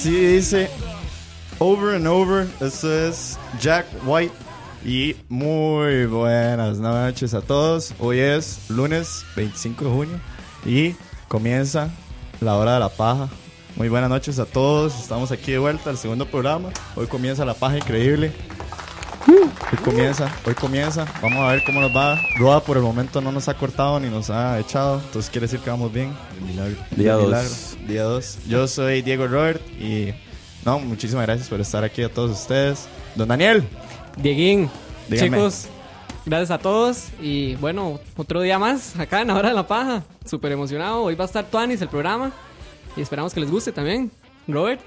Así dice. Over and over. Esto es Jack White. Y muy buenas noches a todos. Hoy es lunes 25 de junio. Y comienza la hora de la paja. Muy buenas noches a todos. Estamos aquí de vuelta al segundo programa. Hoy comienza la paja increíble. Hoy comienza, hoy comienza. Vamos a ver cómo nos va. Roa por el momento no nos ha cortado ni nos ha echado. Entonces quiere decir que vamos bien. Día dos. Milagro. Día 2. Yo soy Diego Robert y no, muchísimas gracias por estar aquí a todos ustedes. Don Daniel. Dieguín, Dígame. chicos, gracias a todos. Y bueno, otro día más acá en la hora de la paja. Súper emocionado. Hoy va a estar Tuanis el programa. Y esperamos que les guste también. Robert,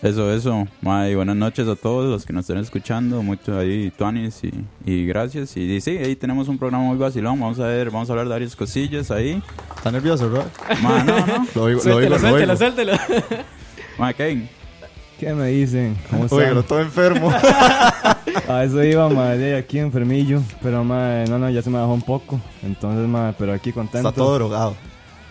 Eso, eso. Mae, buenas noches a todos los que nos estén escuchando. Mucho ahí, Tuanis, y, y gracias. Y, y sí, ahí tenemos un programa muy vacilón. Vamos a ver, vamos a hablar de varias cosillas ahí. ¿Está nervioso, Robert? Mae, no, no. Lo oigo, lo suéltelo, oigo, lo suéltelo, oigo. suéltelo. Mae, Kevin. ¿Qué me dicen? ¿Cómo están? Oígalo, todo enfermo. A eso iba, madre, aquí enfermillo. Pero, madre, no, no, ya se me bajó un poco. Entonces, madre, pero aquí contento. Está todo drogado.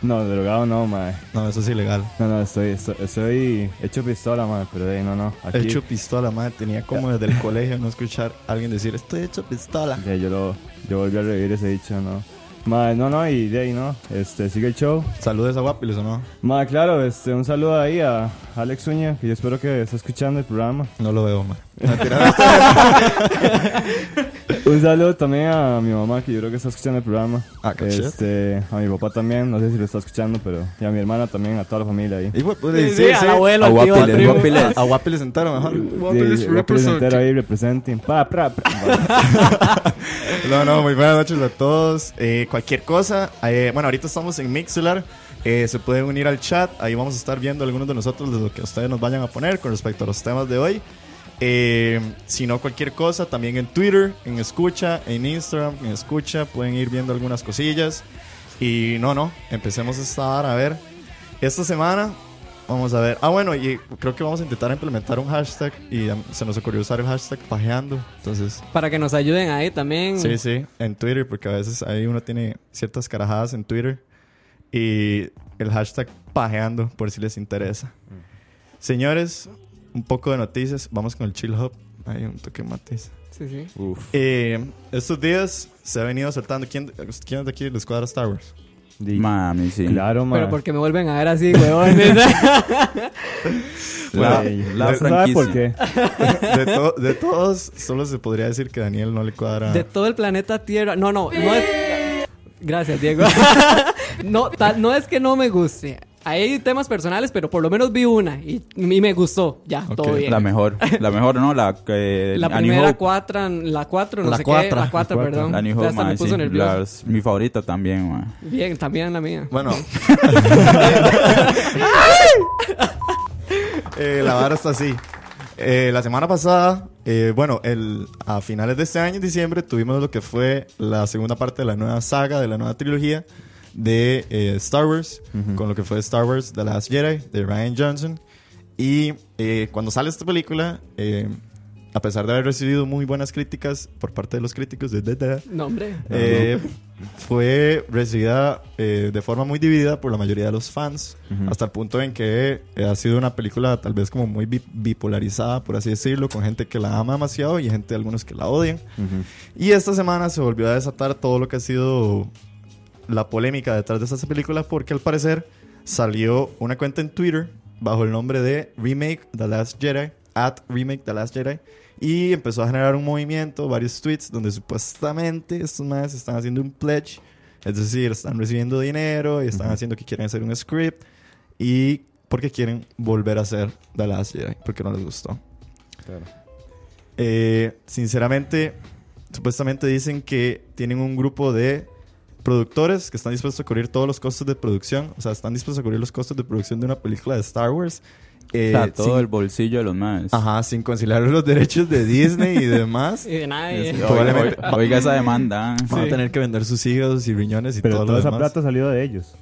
No, drogado no, madre. No, eso es ilegal. No, no, estoy, estoy, estoy hecho pistola, madre, pero de ahí, no, no. Aquí, Hecho pistola, madre. Tenía como desde el colegio no escuchar a alguien decir, estoy hecho pistola. ahí yo, lo, yo volví a revivir ese dicho, ¿no? Madre, no, no, y de ahí, no. Este, sigue el show. Saludes a Guapiles, ¿o no? Madre, claro, este, un saludo ahí a Alex Uña, que yo espero que esté escuchando el programa. No lo veo, madre. Un saludo también a mi mamá, que yo creo que está escuchando el programa. Ah, este, a mi papá también, no sé si lo está escuchando, pero y a mi hermana también, a toda la familia ahí. Y, pues, pues, Sí, sí, al abuelo, A Guapiles. Guapiles. A Guapiles entero, mejor. Sí, Guapiles entero ahí representing. Pa, pra, pra. No, no, muy buenas noches a todos. Eh, cualquier cosa, eh, bueno, ahorita estamos en Mixler. Eh, se pueden unir al chat. Ahí vamos a estar viendo algunos de nosotros de lo que ustedes nos vayan a poner con respecto a los temas de hoy. Eh, si no, cualquier cosa, también en Twitter, en Escucha, en Instagram, en Escucha, pueden ir viendo algunas cosillas. Y no, no, empecemos esta hora a ver. Esta semana, vamos a ver. Ah, bueno, y creo que vamos a intentar implementar un hashtag. Y um, se nos ocurrió usar el hashtag pajeando. Entonces, Para que nos ayuden ahí también. Sí, sí, en Twitter, porque a veces ahí uno tiene ciertas carajadas en Twitter. Y el hashtag pajeando, por si les interesa. Señores, un poco de noticias. Vamos con el Chill Hub. Hay un toque matiz. Sí, sí. Uf. Eh, estos días se ha venido soltando. ¿Quién, quién es de aquí les cuadra Star Wars? Mami, sí. Claro, madre. Pero porque me vuelven a ver así, huevones. La, la ¿Sabe por franquicia. qué? De, to- de todos, solo se podría decir que Daniel no le cuadra. De todo el planeta Tierra. No, no, no es. Gracias, Diego. no, no es que no me guste. Hay temas personales, pero por lo menos vi una y, y me gustó. Ya, todo bien. La mejor. La mejor, ¿no? La que... La primera cuatro, la cuatro, no La sé cuatra. qué. La cuatro, perdón. La New Ya Hope, hasta me puso sí. nervioso. Las- mi favorita también, mae. Bien, también la mía. Bueno. Eh, la vara está así. Eh, la semana pasada, eh, bueno, el, a finales de este año, en diciembre, tuvimos lo que fue la segunda parte de la nueva saga, de la nueva trilogía de eh, Star Wars, con lo que fue Star Wars The Last Jedi, de Ryan Johnson. Y eh, cuando sale esta película, eh, a pesar de haber recibido muy buenas críticas por parte de los críticos de No, hombre. eh, fue recibida eh, de forma muy dividida por la mayoría de los fans, hasta el punto en que eh, ha sido una película tal vez como muy bi- bipolarizada, por así decirlo, con gente que la ama demasiado y gente, algunos que la odian. Y esta semana se volvió a desatar todo lo que ha sido la polémica detrás de esta película, porque al parecer salió una cuenta en Twitter bajo el nombre de Remake The Last Jedi, at Remake The Last Jedi, y empezó a generar un movimiento, varios tweets, donde supuestamente estos madres están haciendo un pledge, es decir, están recibiendo dinero y están haciendo que quieren hacer un script, y porque quieren volver a hacer The Last Jedi, porque no les gustó. Eh, sinceramente, supuestamente dicen que tienen un grupo de productores que están dispuestos a cubrir todos los costos de producción. O sea, están dispuestos a cubrir los costos de producción de una película de Star Wars. eh, o sea, todo sin- el bolsillo de los más. Ajá, sin conciliar los derechos de Disney y demás. Y de nadie. Oiga, Probablemente- oiga, oiga esa demanda. Van a tener que vender sus hígados y riñones y Pero todo toda lo esa demás. plata salió de ellos.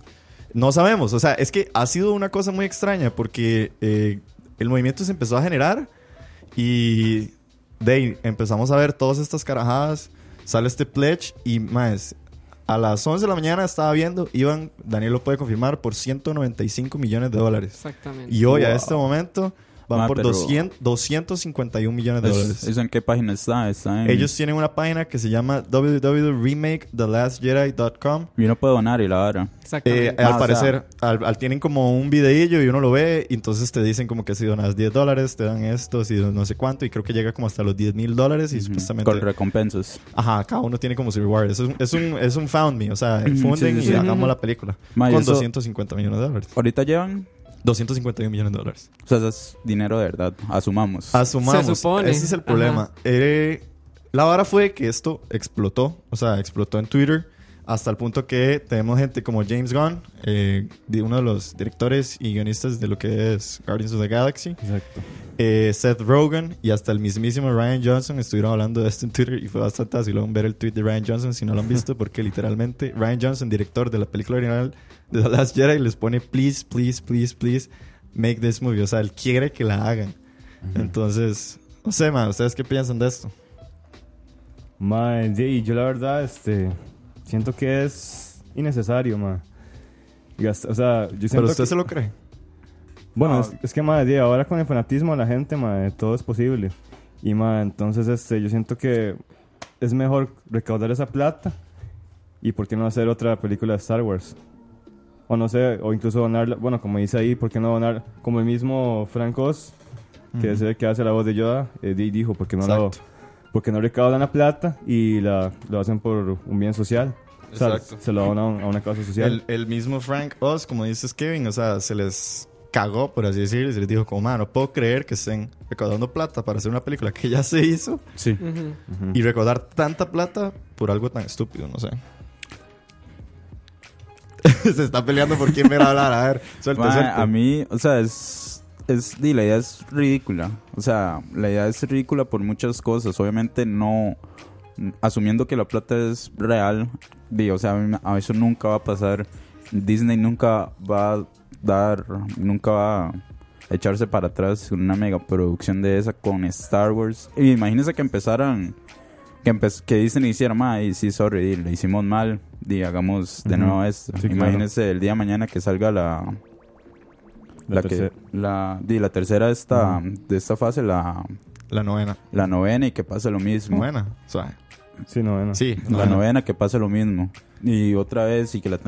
No sabemos, o sea, es que ha sido una cosa muy extraña porque eh, el movimiento se empezó a generar y de ahí empezamos a ver todas estas carajadas, sale este pledge y más, a las 11 de la mañana estaba viendo, iban, Daniel lo puede confirmar, por 195 millones de dólares. Exactamente. Y hoy a este momento van Ma, por pero- 200, 251 millones de Es- dólares. ¿Eso en qué página está? Está en... Ellos tienen una página que se llama www.remaketheLastJedi.com Y uno puede donar y la vara. eh, Exactamente. al Ah, o parecer, al, al- tienen como un videillo y uno lo ve, y entonces te dicen como que si donas 10 dólares, te dan esto, si no sé cuánto, y creo que llega como hasta los 10 mil dólares, y Ujú. supuestamente. Con recompensas. Ajá, cada uno tiene como su reward. Es un, es un, es un found me, o sea, funden sí, sí, y sí. hagamos Ujú. la película. Ma, y con eso- 250 millones de dólares. Ahorita llevan... 251 millones de dólares. O sea, eso es dinero de verdad. Asumamos. Asumamos. Se supone. Ese es el problema. Eh, la vara fue que esto explotó. O sea, explotó en Twitter. Hasta el punto que tenemos gente como James Gunn, eh, uno de los directores y guionistas de lo que es Guardians of the Galaxy, Exacto. Eh, Seth Rogen y hasta el mismísimo Ryan Johnson estuvieron hablando de esto en Twitter y fue bastante vacilón ver el tweet de Ryan Johnson si no lo han visto porque literalmente Ryan Johnson, director de la película original de The Last Jedi, les pone please, please, please, please make this movie. O sea, él quiere que la hagan. Entonces, no sé, man, ¿ustedes qué piensan de esto? Ma, y yo la verdad, este, siento que es innecesario, ma. Y gast- O sea, yo siento Pero usted que- se lo cree. Bueno, Ah. es, es que, madre, ahora con el fanatismo de la gente, madre, todo es posible. Y, madre, entonces, este, yo siento que es mejor recaudar esa plata y por qué no hacer otra película de Star Wars. O no sé, o incluso donarla, bueno, como dice ahí, ¿por qué no donar? Como el mismo Frank Oz, que es el que hace la voz de Yoda, eh, di- dijo, ¿por qué no, lo, Exacto. por qué no recaudan la plata y la, lo hacen por un bien social? O sea, Exacto. se lo donan a una causa social. El, el mismo Frank Oz, como dices Kevin, o sea, se les cagó, por así decirlo, y se les dijo como, man, no puedo creer que estén recaudando plata para hacer una película que ya se hizo Sí. Y recaudar tanta plata por algo tan estúpido, no sé. se está peleando por quién me va a hablar, a ver, suelte. a mí, o sea, es, es, di, la idea es ridícula. O sea, la idea es ridícula por muchas cosas. Obviamente no, asumiendo que la plata es real, di, o sea, a, mí- a eso nunca va a pasar. Disney nunca va a dar, nunca va a echarse para atrás una mega producción de esa con Star Wars. Y imagínense que empezaran, que, empe- que Disney hiciera, ma, y sí, sorry, le hicimos mal, di, hagamos de nuevo esto. Sí, claro. Imagínense el día de mañana que salga la, La la, que, tercera. la, di, la tercera de esta, de esta fase, la, La novena. la novena y que pase lo mismo. Novena, suave. Sí, no, no. Sí, La novena que pase lo mismo. Y otra vez y que la...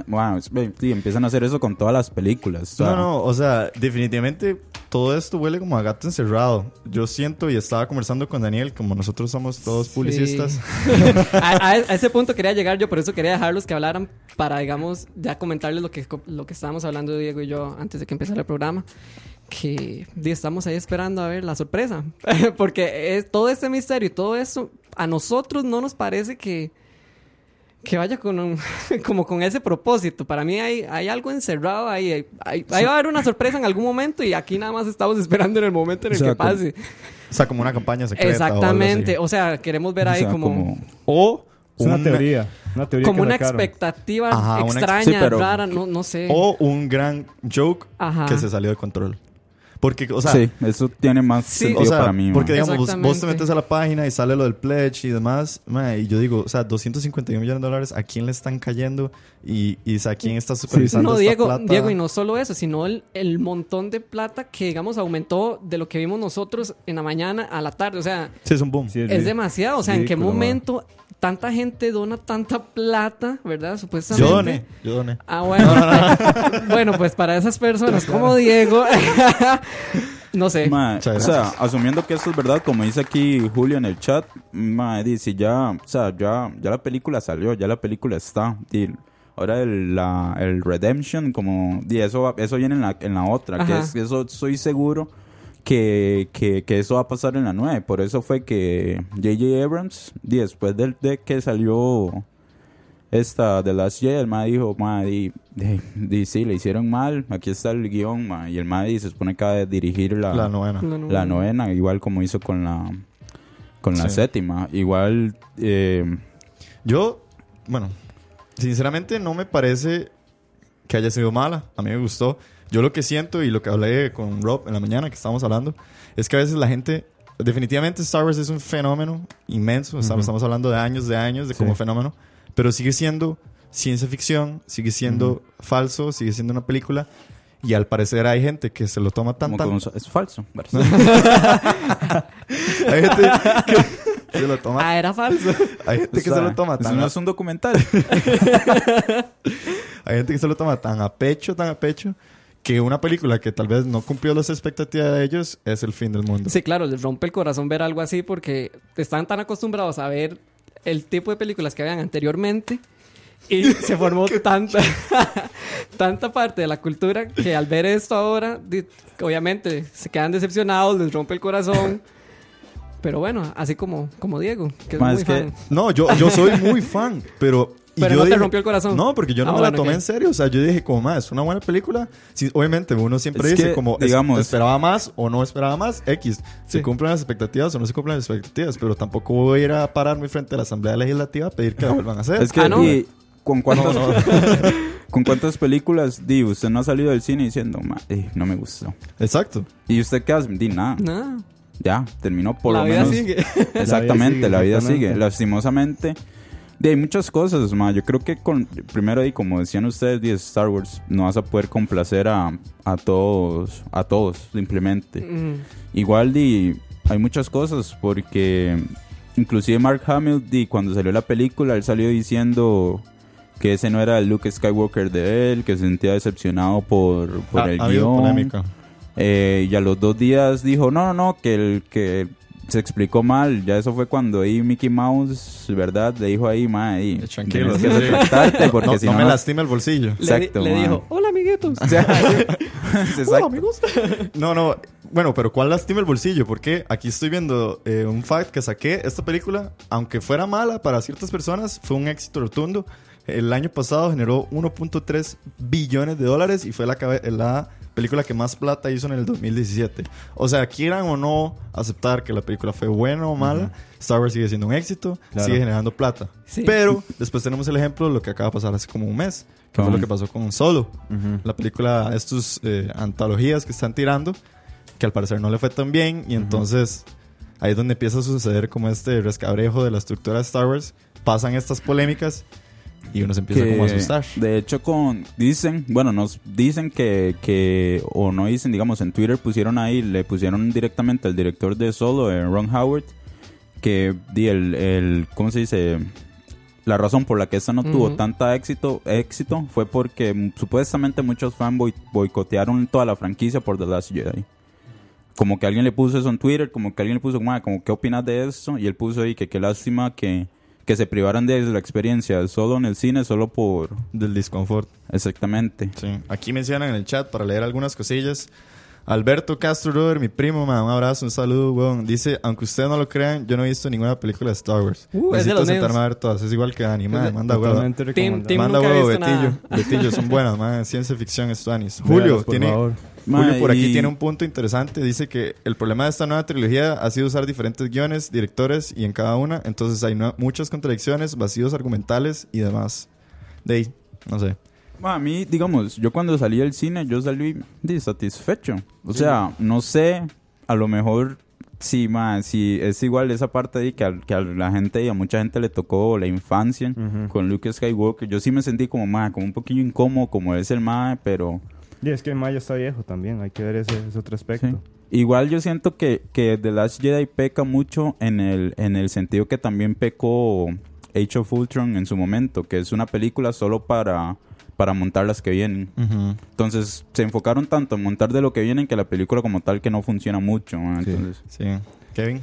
Ve, sí, empiezan a hacer eso con todas las películas. No, no, o sea, definitivamente todo esto huele como a gato encerrado. Yo siento y estaba conversando con Daniel, como nosotros somos todos publicistas. a, a- ese punto quería llegar yo, por eso quería dejarlos que hablaran para, digamos, ya comentarles lo que, lo que estábamos hablando Diego y yo antes de que empezara el programa. Que estamos ahí esperando a ver la sorpresa. Porque es, todo este misterio y todo eso, a nosotros no nos parece que, que vaya con un- como con ese propósito. Para mí hay, hay algo encerrado ahí. Hay, hay- ahí va a haber una sorpresa en algún momento y aquí nada más estamos esperando en el momento en el O sea, que pase. O sea, como una campaña secreta. Exactamente. O, sea, queremos ver O ahí sea, como o Es una un- teoría. Una teoría como que una sacaron. expectativa Ajá, una ex- extraña, Sí, pero- rara, no, no sé. O un gran joke Ajá. que se salió de control. Porque, o sea, sí, eso tiene más Sí. sentido o sea, para mí. porque digamos, vos, vos te metes a la página y sale lo del pledge y demás, y yo digo, o sea, 251 millones de dólares, ¿a quién le están cayendo? Y, y o sea, ¿quién está supervisando no, esta Diego, plata? Diego, y no solo eso, sino el, el montón de plata que, digamos, aumentó de lo que vimos nosotros en la mañana a la tarde. O sea, Sí, es un boom. Sí, es demasiado. O sea, ¿en qué momento tanta gente dona tanta plata, verdad? Supuestamente. Yo doné, yo doné. Ah, bueno. bueno, pues para esas personas como Diego, no sé. Ma, o sea, asumiendo que esto es verdad, como dice aquí Julio en el chat, ma, dice ya, o sea, ya, ya la película salió, ya la película está. Y ahora el, la, el Redemption, como, di, eso, eso viene en la, en la otra, que es, eso estoy seguro que, que, que eso va a pasar en la 9. Por eso fue que J.J. Abrams, después del, de que salió esta The Last Jedi, el ma dijo, ma, di, di, di, sí, le hicieron mal, aquí está el guion, ma, y el ma di, se supone que va a dirigir la, La novena. No, no, la no. novena, igual como hizo con la con la Sí. séptima. Igual, eh, Yo, bueno, sinceramente no me parece que haya sido mala. A mí me gustó. Yo lo que siento y lo que hablé con Rob en la mañana que estábamos hablando es que a veces la gente, definitivamente Star Wars es un fenómeno inmenso. Estamos, estamos hablando de años, de años, de como fenómeno. Pero sigue siendo ciencia ficción, sigue siendo falso, sigue siendo una película. Y al parecer hay gente que se lo toma tan, tan... es falso. Hay gente que se lo toma, Ah, era falso. hay gente que O sea, se lo toma eso tan no a- es un documental. Hay gente que se lo toma tan a pecho, tan a pecho, que una película que tal vez no cumplió las expectativas de ellos es el fin del mundo. Sí, claro, les rompe el corazón ver algo así porque están tan acostumbrados a ver el tipo de películas que habían anteriormente y se formó tanta, tanta parte de la cultura que al ver esto ahora, obviamente se quedan decepcionados, les rompe el corazón. Pero bueno, así como, como Diego, que es muy que- fan. No, yo, yo soy muy fan, pero... y Pero yo no te dije- rompió el corazón. No, porque yo no Ah, me bueno, la tomé ok. en serio. O sea, yo dije como, más, es una buena película. Sí, obviamente, uno siempre Es dice que, como, digamos- esperaba más o no esperaba más, X. Se Sí. cumplen las expectativas o no se cumplen las expectativas, pero tampoco voy a ir a pararme frente a la Asamblea Legislativa a pedir que la vuelvan a hacer. es que, Ah, ¿no? y ¿con cuántas, No, no. ¿con cuántas películas, di, usted no ha salido del cine diciendo, "Ma, eh, no me gustó? Exacto. ¿Y usted qué hace? Di, nada. Nada. Ya, terminó por la lo vida menos. sigue. Exactamente, la vida sigue. exactamente. Lastimosamente. De hay muchas cosas, ma. Yo creo que con primero y como decían ustedes, de Star Wars no vas a poder complacer a, a todos, a todos simplemente. Mm. Igual di hay muchas cosas porque inclusive Mark Hamill di cuando salió la película él salió diciendo que ese no era el Luke Skywalker de él, que se sentía decepcionado por, por Ha- el ha guion. polémica. Eh, y a los dos días dijo, no, no, no, que el que se explicó mal. Ya eso fue cuando ahí Mickey Mouse, ¿verdad? Le dijo ahí, ma, ahí, Tranquilo, tienes que sí. porque no, si no no... me lastima el bolsillo. Le, di- Exacto, le man. dijo, hola amiguitos. O sea, exacto. No, no. Bueno, pero ¿cuál lastima el bolsillo? Porque aquí estoy viendo eh, un fact que saqué. Esta película, aunque fuera mala para ciertas personas, fue un éxito rotundo. El año pasado generó 1.3 billones de dólares y fue la, la película que más plata hizo en el 2017. O sea, quieran o no aceptar que la película fue buena o mala, Star Wars sigue siendo un éxito, Claro. sigue generando plata. Sí. Pero después tenemos el ejemplo de lo que acaba de pasar hace como un mes, que fue lo que pasó con Solo. La película, estos eh, antologías que están tirando, que al parecer no le fue tan bien, y entonces ahí es donde empieza a suceder como este rescabrejo de la estructura de Star Wars. Pasan estas polémicas y uno se empieza como a asustar. de hecho con dicen bueno nos dicen que, que o no dicen digamos en Twitter pusieron ahí le pusieron directamente al director de Solo eh, Ron Howard que di el, el cómo se dice la razón por la que esta no tuvo tanta éxito éxito fue porque supuestamente muchos fans boy- boicotearon toda la franquicia por The Last Jedi como que alguien le puso eso en Twitter, como que alguien le puso, "Ma, como, ¿qué opinas de esto? Y él puso ahí que qué lástima que, que se privaran de la experiencia solo en el cine, solo por... Del disconfort. Exactamente. Sí. Aquí mencionan en el chat para leer algunas cosillas. Alberto Castro Roder, mi primo, man, un abrazo, un saludo, weón. Dice, aunque ustedes no lo crean, yo no he visto ninguna película de Star Wars. Uh, Necesito sentarme a ver todas. Es igual que Dani, man. Manda team- Manda visto Betillo. nada. Betillo, son buenas, man. Ciencia ficción, Stuanis. Véalas, Julio, por tiene... favor. Ma, Julio por aquí tiene un punto interesante. Dice que el problema de esta nueva trilogía ha sido usar diferentes guiones, directores y en cada una. Entonces hay no- muchas contradicciones, vacíos argumentales y demás. De ahí, no sé. Ma, a mí, digamos, yo cuando salí del cine, yo salí satisfecho. O sea, no sé, a lo mejor, sí, ma, sí, es igual esa parte ahí que a, que a la gente y a mucha gente le tocó la infancia con Luke Skywalker. Yo sí me sentí como, ma, como un poquillo incómodo, como es el ma, pero... Y es que Maya está viejo también, hay que ver ese, ese otro aspecto. Sí. Igual yo siento que, que The Last Jedi peca mucho en el, en el sentido que también pecó Age of Ultron en su momento, que es una película solo para, para montar las que vienen. Entonces se enfocaron tanto en montar de lo que vienen que la película como tal que no funciona mucho. ¿no? Entonces, Sí. Kevin.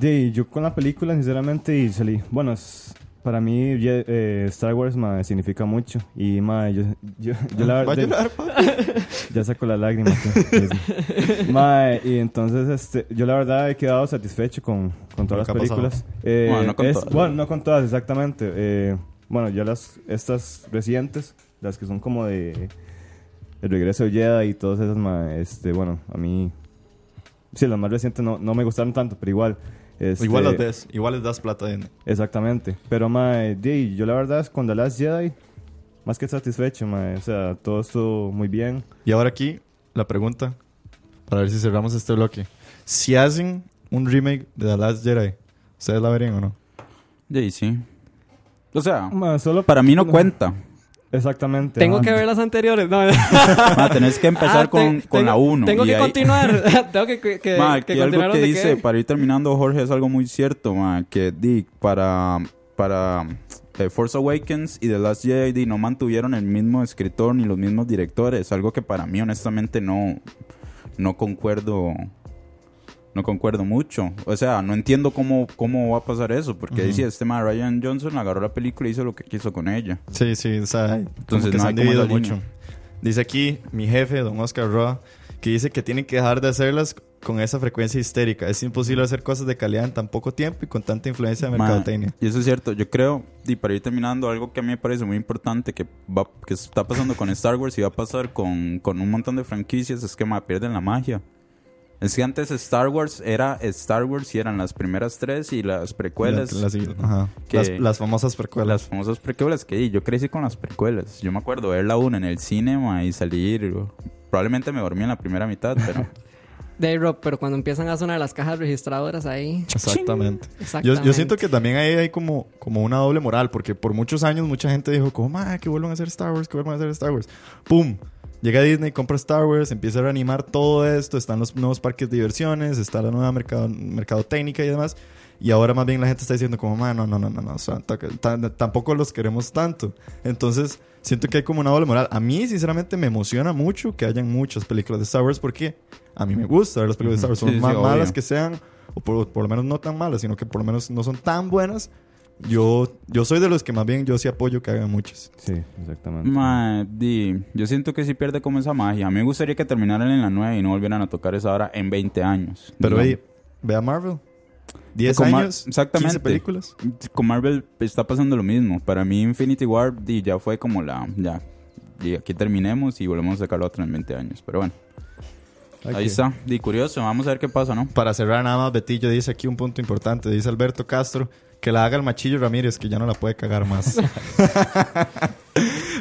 De, yo con la película, sinceramente, y salí. Bueno, es- para mí eh, Star Wars mae, significa mucho. Y mae, yo, yo, yo la ¿Va a verdad. llorar? Ya saco la lágrima. que- que sí. Mae, y entonces este, yo la verdad he quedado satisfecho con, con todas las películas. Eh, Bueno, no con es- todas. bueno, no con todas, exactamente. Eh, bueno, ya las estas recientes, las que son como de El regreso de Jedi y todas esas, mae, este, bueno, a mí... Sí, las más recientes no, no me gustaron tanto, pero igual. Este, Igual las ves, igual les das plata. En... Exactamente. Pero, mae, yo la verdad es con The Last Jedi, más que satisfecho, mae. O sea, todo estuvo muy bien. Y ahora aquí, la pregunta, para ver si cerramos este bloque. Si hacen un remake de The Last Jedi, ¿ustedes la verían o no? sí, sí. O sea, Mae, solo para mí no cuenta. Exactamente. Tengo ajá. que ver las anteriores. No, Ma, tenés que empezar Ah, con, te- con la tengo- 1. Tengo que continuar. tengo que, que, que, Ma, que continuar algo que dice, quede. para ir terminando, Jorge, es algo muy cierto, ma, que di, para, para eh, Force Awakens y The Last Jedi di, no mantuvieron el mismo escritor ni los mismos directores, algo que para mí honestamente no, no concuerdo no concuerdo mucho. O sea, no entiendo cómo, cómo va a pasar eso, porque dice este ma, Ryan Johnson agarró la película y hizo lo que quiso con ella. Sí, sí, o sea, Entonces, no se han dividido mucho. Dice aquí mi jefe, don Oscar Roa, que dice que tienen que dejar de hacerlas con esa frecuencia histérica. Es imposible hacer cosas de calidad en tan poco tiempo y con tanta influencia de mercadotecnia. y eso es cierto. Yo creo, y para ir terminando, algo que a mí me parece muy importante que, va, que está pasando con Star Wars y va a pasar con, con un montón de franquicias es que ma, pierden la magia. Es que antes Star Wars era Star Wars y eran las primeras tres y las precuelas. Las, ajá. que- las, las famosas precuelas. Las famosas precuelas que yo crecí con las precuelas. Yo me acuerdo ver la una en el cine ma, y salir. Probablemente me dormí en la primera mitad, pero De Rob, pero cuando empiezan a sonar las cajas registradoras ahí. Exactamente. Yo, Exactamente. yo siento que también ahí hay como, como una doble moral, porque por muchos años mucha gente dijo, como, "Ma, que vuelvan a hacer Star Wars, que vuelvan a hacer Star Wars. ¡Pum! Llega Disney, compra Star Wars, empieza a reanimar todo esto, están los nuevos parques de diversiones, está la nueva mercado, mercadotecnia y demás. Y ahora más bien la gente está diciendo como, "Ma, no, no, no, no, no, o sea, tampoco los queremos tanto. Entonces, siento que hay como una doble moral. A mí, sinceramente, me emociona mucho que hayan muchas películas de Star Wars porque a mí me gusta ver las películas de Star Wars. Son Sí, más malas que sean, o por, por lo menos no tan malas, sino que por lo menos no son tan buenas. Yo, yo soy de los que más bien yo sí apoyo que hagan muchas. Sí, exactamente. Ma, di, yo siento que sí pierde como esa magia. A mí me gustaría que terminaran en la 9 y no volvieran a tocar esa hora en 20 años. Pero ahí, ve a Marvel. 10 Con Mar- años, exactamente. 15 películas. Con Marvel está pasando lo mismo. Para mí Infinity War di, ya fue como la... Ya, y aquí terminemos y volvemos a sacar la otra en 20 años. Pero bueno, Hay ahí está. Di, curioso. Vamos a ver qué pasa, ¿no? Para cerrar nada más, Betillo dice aquí un punto importante. Dice Alberto Castro que la haga el Machillo Ramírez, que ya no la puede cagar más.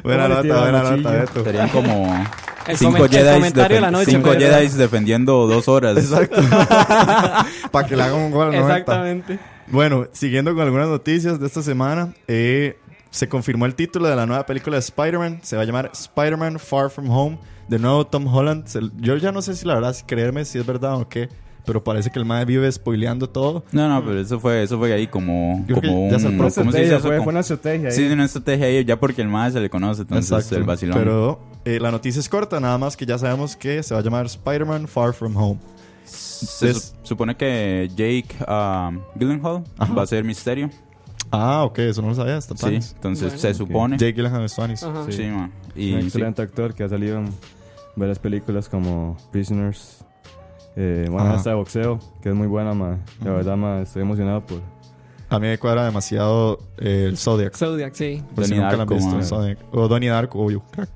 buena ¿Cómo le nota, buena nota, Beto. Serían como... El cinco comen- comentario de la noche, cinco Jedis defendiendo dos horas. Exacto. Para que le hagan un gol al 90. Exactamente. Bueno, siguiendo con algunas noticias de esta semana, eh, se confirmó el título de la nueva película de Spider-Man. Se va a llamar Spider-Man Far From Home. De nuevo Tom Holland. Se- yo ya no sé si la verdad, si creerme si es verdad o qué. Pero parece que el mae vive spoileando todo. No, no, pero eso fue, eso fue ahí como, Yo creo que como ya se un... ¿Cómo se dice Estrategia, eso? fue, Como- fue una estrategia ahí. Sí, una estrategia ahí, ya porque el más se le conoce, entonces el vacilón. Pero eh, la noticia es corta, nada más que ya sabemos que se va a llamar Spider-Man Far From Home. se es- su- supone que Jake um, Gyllenhaal Ajá. va a ser Misterio. Ah, ok, eso no lo sabía. Está Sí, entonces Bueno. se supone. Jake Gyllenhaal es. Ajá. Sí, man. Y Un sí. excelente actor que ha salido en varias películas como Prisoners. Eh, bueno, Ajá. esta de boxeo, que es muy buena, ma. La verdad, ma, estoy emocionado por... A mí me cuadra demasiado eh, el Zodiac. Zodiac, sí. Por si Donnie nunca lo han Darko, visto, man. Zodiac. O Donnie Darko, obvio. crack.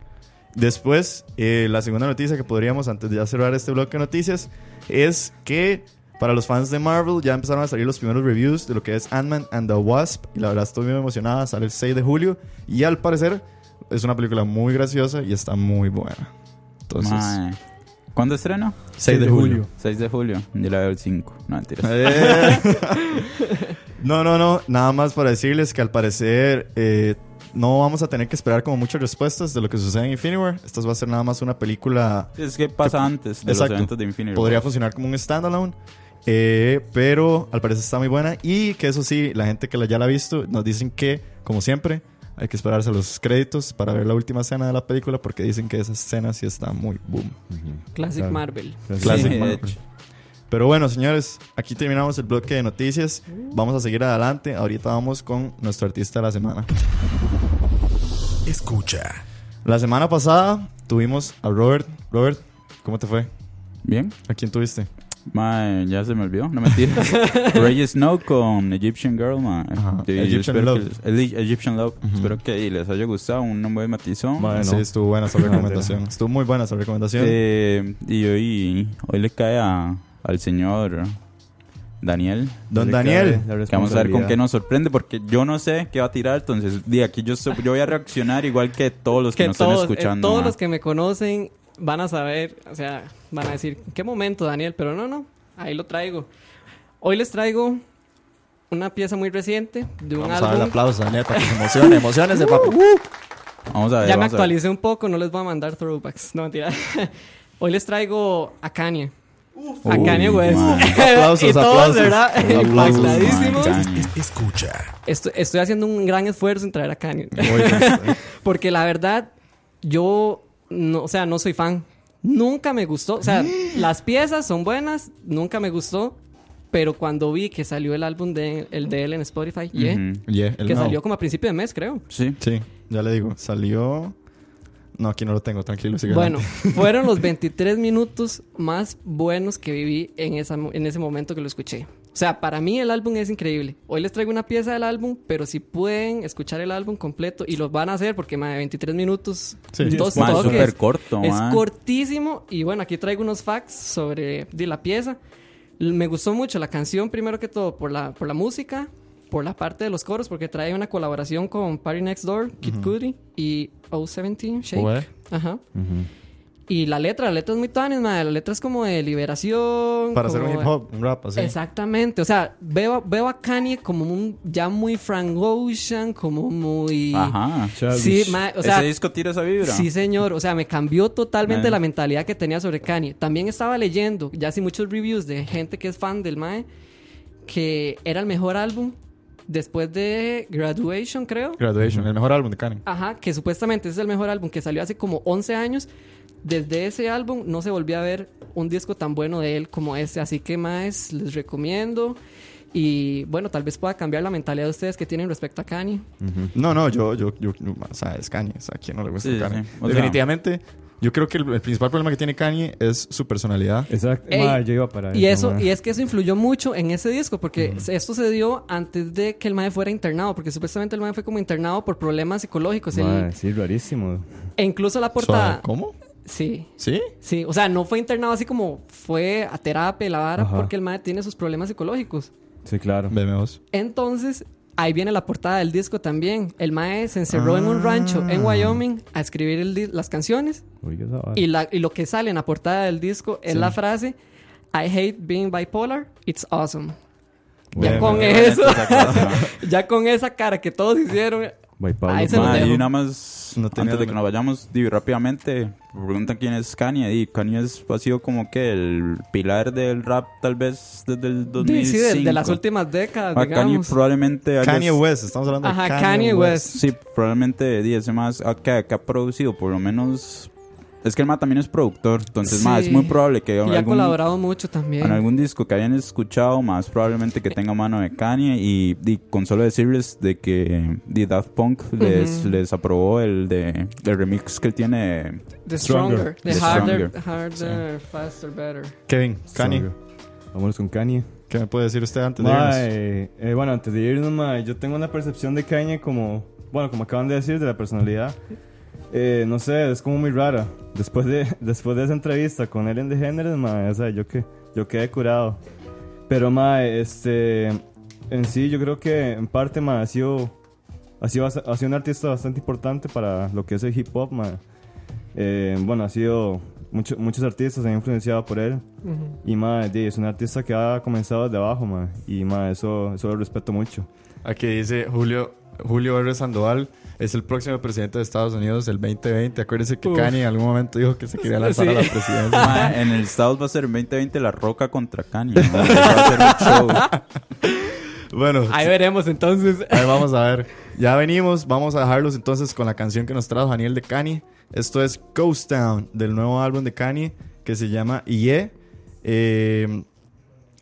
Después, eh, la segunda noticia que podríamos, antes de ya cerrar este bloque de noticias, es que para los fans de Marvel ya empezaron a salir los primeros reviews de lo que es Ant-Man and the Wasp. Y la verdad estoy muy emocionada. Sale el 6 de julio. Y al parecer es una película muy graciosa y está muy buena. Entonces, Mae. ¿Cuándo estrena? 6 de julio. 6 de julio. Yo la veo el 5. No, mentiras. Eh. no, no, no. Nada más para decirles que al parecer eh, no vamos a tener que esperar como muchas respuestas de lo que sucede en Infinity War. Esta va a ser nada más una película. Es que pasa antes de Exacto. los eventos de Infinity Podría War. funcionar como un standalone. eh, pero al parecer está muy buena. Y que eso sí, la gente que la- ya la ha visto nos dicen que, como siempre, hay que esperarse a los créditos para ver la última escena de la película porque dicen que esa escena sí está muy boom. Classic Claro. Marvel. Classic Sí, de Marvel. hecho. Pero bueno, señores, aquí terminamos el bloque de noticias. Vamos a seguir adelante. Ahorita vamos con nuestro artista de la semana. Escucha. La semana pasada tuvimos a Robert. Robert, ¿cómo te fue? Bien. ¿A quién tuviste? Mae, ya se me olvidó, no mentiras. Ray Snow con Egyptian Girl, mae. Sí, Egyptian Love. que- el Egyptian Love. Espero que les haya gustado, un buen matizón. Mae, Sí, estuvo buena esa recomendación. Estuvo muy buena esa recomendación. Eh, y hoy, hoy le cae a, al señor Daniel. Don Daniel. cae Que vamos a ver con qué nos sorprende, porque yo no sé qué va a tirar. Entonces, de aquí yo, so- yo voy a reaccionar igual que todos los que, Que nos están todos, eh, escuchando. todos mae. los que me conocen van a saber, o sea, van a decir, ¿qué momento, Daniel? Pero no, no, ahí lo traigo. Hoy les traigo una pieza muy reciente de un Vamos a dar el álbum. aplauso, neta. Que se emocione, emociones de papi. Vamos a ver. Ya me a ver. actualicé un poco, no les voy a mandar throwbacks. No, mentira. Hoy les traigo a Kanye. A Uy, Kanye West. Aplausos, y todos, aplausos. ¿verdad? Aplausos, Impactadísimos. Escucha. Estoy, estoy haciendo un gran esfuerzo en traer a Kanye. Porque la verdad, yo, no, o sea, no soy fan. Nunca me gustó. O sea, las piezas son buenas, nunca me gustó. Pero cuando vi que salió el álbum de, el de él en Spotify, yeah, Ujú. Yeah, el que salió como a principio de mes, creo. Sí. Sí, ya le digo. Salió. No, aquí no lo tengo, tranquilo. sigue Bueno, adelante. fueron los 23 minutos más buenos que viví en, esa, en ese momento que lo escuché. O sea, para mí el álbum es increíble. Hoy les traigo una pieza del álbum, pero si pueden escuchar el álbum completo, y lo van a hacer porque más de 23 minutos, Sí. dos Man, es toques, súper corto, es man. cortísimo. Y bueno, aquí traigo unos facts sobre la pieza. Me gustó mucho la canción, primero que todo, por la, por la música, por la parte de los coros, porque trae una colaboración con Party Next Door, Kid Cudi y O17, Shake. Ajá. Y la letra, la letra es muy tuanis, madre. La letra es como de liberación. Para hacer como un hip hop, un rap así. Exactamente. O sea, veo, veo a Kanye como un ya muy Frank Ocean, como muy. Ajá. Sí, mae, o sea, Ese disco tira esa vibra. Sí, señor. O sea, me cambió totalmente la mentalidad que tenía sobre Kanye. También estaba leyendo, ya sí, muchos reviews de gente que es fan del Mae, que era el mejor álbum después de Graduation, creo. Graduation, el mejor álbum de Kanye. Ajá, que supuestamente es el mejor álbum que salió hace como 11 años. Desde ese álbum no se volvió a ver un disco tan bueno de él como este. Así que más les recomiendo. Y bueno, tal vez pueda cambiar la mentalidad de ustedes que tienen respecto a Kanye. No, no, yo, yo, yo, yo- o sea, es Kanye. O sea, ¿a quién no le gusta Sí, Kanye? sí. Sea- Definitivamente, yo creo que el, el principal problema que tiene Kanye es su personalidad. Exacto. Ey, Ma, yo iba para Y eso, ma. y es que eso influyó mucho en ese disco, porque esto se dio antes de que el Mae fuera internado, porque supuestamente el Mae fue como internado por problemas psicológicos. Ma, sí, rarísimo. e incluso la portada. ¿Cómo? Sí. ¿Sí? Sí, o sea, no fue internado así como fue a terapia, la vara, Ajá. porque el Mae tiene sus problemas psicológicos. Sí, claro. Veme vos. Entonces, ahí viene la portada del disco también. El Mae se encerró en un rancho en Wyoming a escribir el las canciones y, la- y lo que sale en la portada del disco es la frase I hate being bipolar, it's awesome. Ya con bueno, eso, ya con esa cara que todos hicieron, By Pablo Ah, dejo. y nada más, No tenía antes de que nos vayamos, di, rápidamente, preguntan quién es Kanye. Y Kanye es, ha sido como que el pilar del rap, tal vez desde el Sí, 2005. sí, de, de las últimas décadas, Ah, Kanye digamos. probablemente haya- Kanye West, estamos hablando Ajá, de Kanye, Kanye, West. Sí, probablemente di, ese más ah, que, que ha producido por lo menos. Es que el más también es productor, entonces Sí. es muy probable que Y ha algún, colaborado mucho también. en algún disco que hayan escuchado, más probablemente que tenga mano de Kanye. Y, di, con solo decirles de que di, Daft Punk les, Ujú. les aprobó el de el remix que él tiene. The Stronger. Stronger. The, The Harder, Stronger. harder Faster, Better. Kevin, Kanye, Stronger. Vámonos con Kanye. ¿qué me puede decir usted antes de irnos? Mae, eh, bueno, antes de irnos, mae, yo tengo una percepción de Kanye como, bueno, como acaban de decir, de la personalidad. Eh, no sé, es como muy rara. Después de, después de esa entrevista con Ellen DeGeneres, mae, o sea, yo, que, yo quedé curado. Pero, este, en sí, yo creo que en parte, mae, ha sido, ha sido, ha sido un artista bastante importante para lo que es el hip hop, mae. Eh, bueno, ha sido, mucho- muchos artistas se han influenciado por él. Y di, es un artista que ha comenzado desde abajo. Y mae, eso, eso lo respeto mucho. Aquí dice Julio, Julio R. Sandoval es el próximo presidente de Estados Unidos del 2020. Acuérdense que Uf. Kanye en algún momento dijo que se quería lanzar a la Sí. presidencia. Ma, en el Estados va a ser en 2020 La Roca contra Kanye. ¿no? Va a ser un show. bueno, Ahí veremos entonces. ahí vamos a ver. Ya venimos, vamos a dejarlos entonces con la canción que nos trajo Daniel de Kanye. Esto es Ghost Town del nuevo álbum de Kanye que se llama IE. Eh,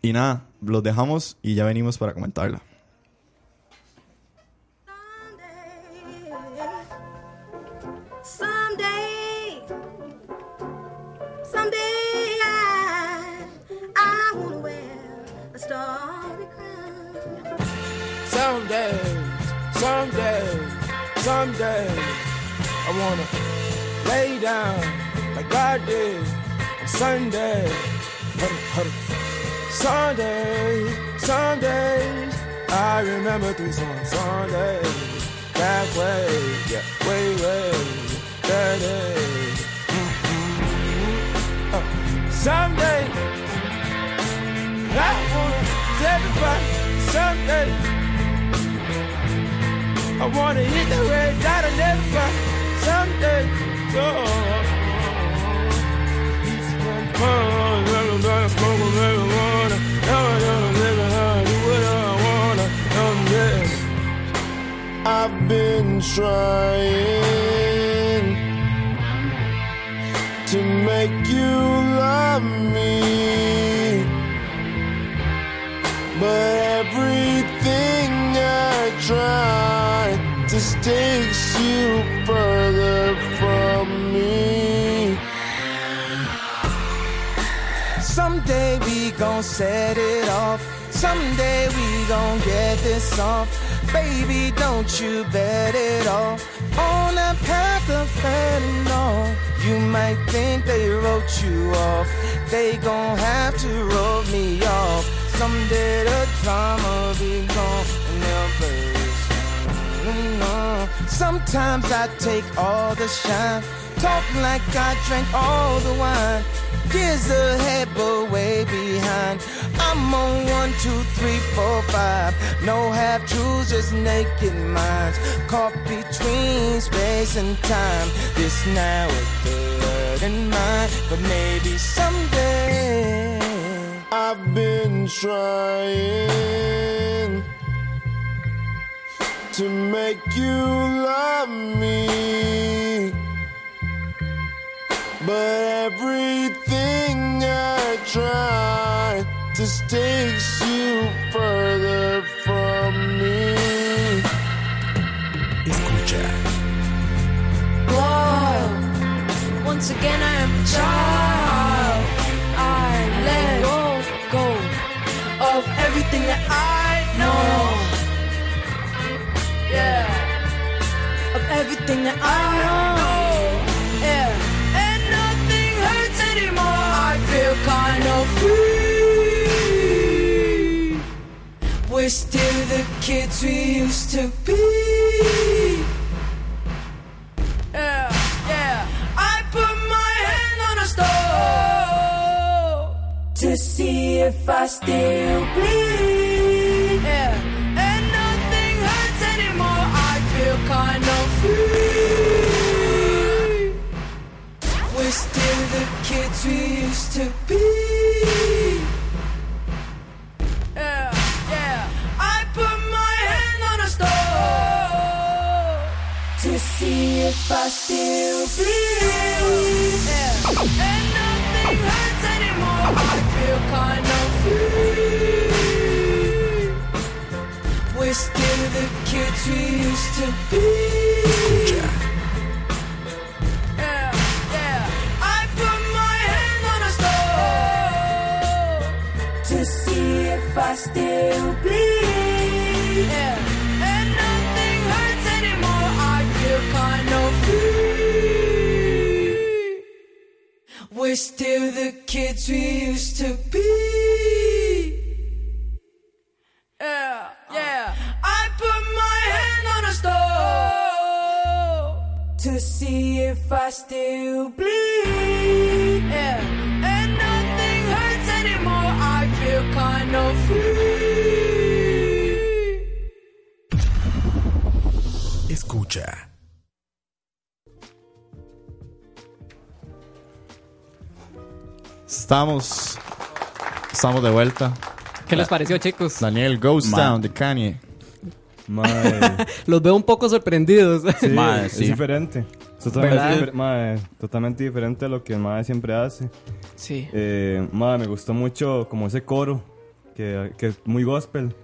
y nada, los dejamos y ya venimos para comentarla. Someday, someday, I wanna lay down like God did on Sunday. Sunday, Sundays, I remember three songs. Sunday, that way, yeah, way, way, that day. Mm-hmm. Uh, someday, I wanna tell everybody someday. I wanna hit the red dot and everybody someday. Oh, smoke a marijuana. Now I don't live how do I wanna. Someday. I've been trying takes you further from me. Someday we gon' set it off. Someday we gon' get this off. Baby, don't you bet it off. On the path of fentanyl, you might think they wrote you off. They gon' have to roll me off. Someday the drama be gone Sometimes I take all the shine, talk like I drank all the wine. Years ahead, but way behind. I'm on one, two, three, four, five. No half truths, just naked minds. Caught between space and time. This now with the word in mind, but maybe someday. I've been trying to make you love me. But everything I try just takes you further from me. Escucha. Whoa. Once again, I am a child. I let go, go of everything that I know. Yeah. Of everything that I know. Yeah. And nothing hurts anymore. I feel kind of free. We're still the kids we used to be. Yeah, yeah. I put my hand on a to see if I still bleed. we used to be. Yeah, yeah. I put my hand on a stone to see if I still breathe. Yeah. And nothing hurts anymore. I feel kind of free. We're still the kids we used to be. Still bleed. Yeah. And nothing hurts anymore. I feel kind of free. We're still the kids we used to be. Yeah, yeah. I put my hand on a stove to see if I still bleed. Free. Escucha. Estamos. Estamos de vuelta. ¿Qué les pareció, chicos? Daniel Ghost. Town de Kanye. Mae, Los veo un poco sorprendidos. sí, es sí. diferente. Es totalmente, ¿Verdad? difer- mae, totalmente diferente a lo que el Mae siempre hace. Sí. Eh, mae, me gustó mucho como ese coro, que, que es muy gospel.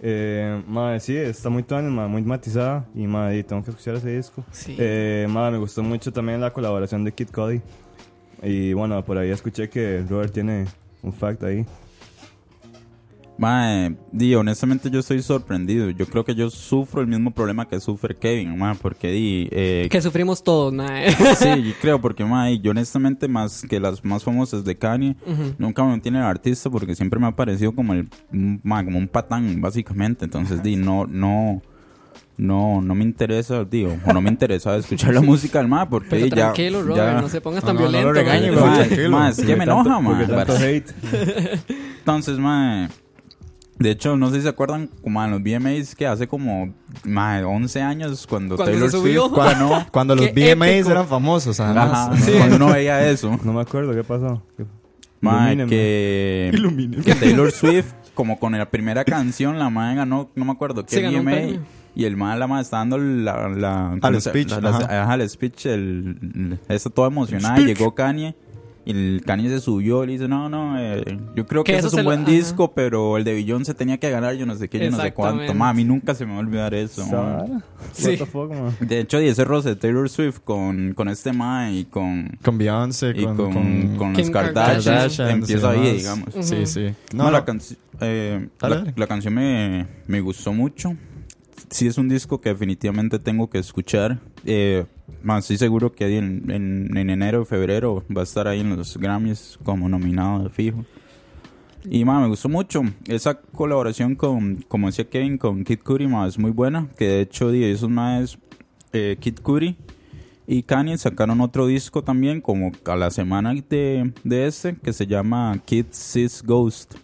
Eh, mae, sí, está muy tuanis, mae, muy matizada. Y mae, tengo que escuchar ese disco. Sí. Eh, mae, me gustó mucho también la colaboración de Kid Cudi. Y bueno, por ahí escuché que Robert tiene un fact ahí. Mae, di, honestamente yo estoy sorprendido. Yo creo que yo sufro el mismo problema que sufre Kevin, mae, porque di, eh, Que sufrimos todos, mae. sí, yo creo, porque mae, yo honestamente más que las más famosas de Kanye, nunca me entiende el artista porque siempre me ha parecido como el, mae, como un patán, básicamente. Entonces, di, no, no, no, no me interesa, digo, o no me interesa escuchar la música del mae, porque Pero di, ya, tranquilo, Robert, ya- no se pongas No, tan no, no lo violento. regañe, mae. güey. Mae, tranquilo. mae, es que me enoja, hate. Entonces, mae. De hecho, no sé si se acuerdan, como en los VMAs que hace como mae, 11 años cuando, Cuando Taylor se subió. Swift ganó. Cuando los VMAs épico. eran famosos, además. Ajá, cuando uno veía eso. No me acuerdo qué pasó. Mae, que, Taylor Swift, como con la primera canción, la mae ganó, no me acuerdo qué Sí, premio. Y el mae, la mae está dando la, la, Al ¿cómo se- speech, la- la- ajá. ajá, el speech, el, el- eso todo emocionada. Y llegó Kanye. Y el Kanye se subió y le dice, no, no, eh, yo creo que, Que eso eso es un lo- buen ajá. disco, pero el de Billón se tenía que ganar, yo no sé qué, yo no sé cuánto. Ma, a mí nunca se me va a olvidar eso. Sara. Sí. What the fuck, man? De hecho, y ese roce de Taylor Swift con, con este ma y con, Con Beyoncé, y con, con, con, con los Kardashian, Kardashian, empieza ahí, digamos. Sí, sí. No, No, la, canci- eh, la, la canción me, me gustó mucho. Sí es un disco que definitivamente tengo que escuchar. Eh, más estoy seguro que en, en, en enero o febrero va a estar ahí en los Grammys como nominado de fijo. Y ma, me gustó mucho. Esa colaboración con, como decía Kevin, con Kid Cudi ma, es muy buena. Que de hecho, di, esos más eh, Kid Cudi y Kanye sacaron otro disco también, como a la semana de, de este, que se llama Kid Sis Ghost.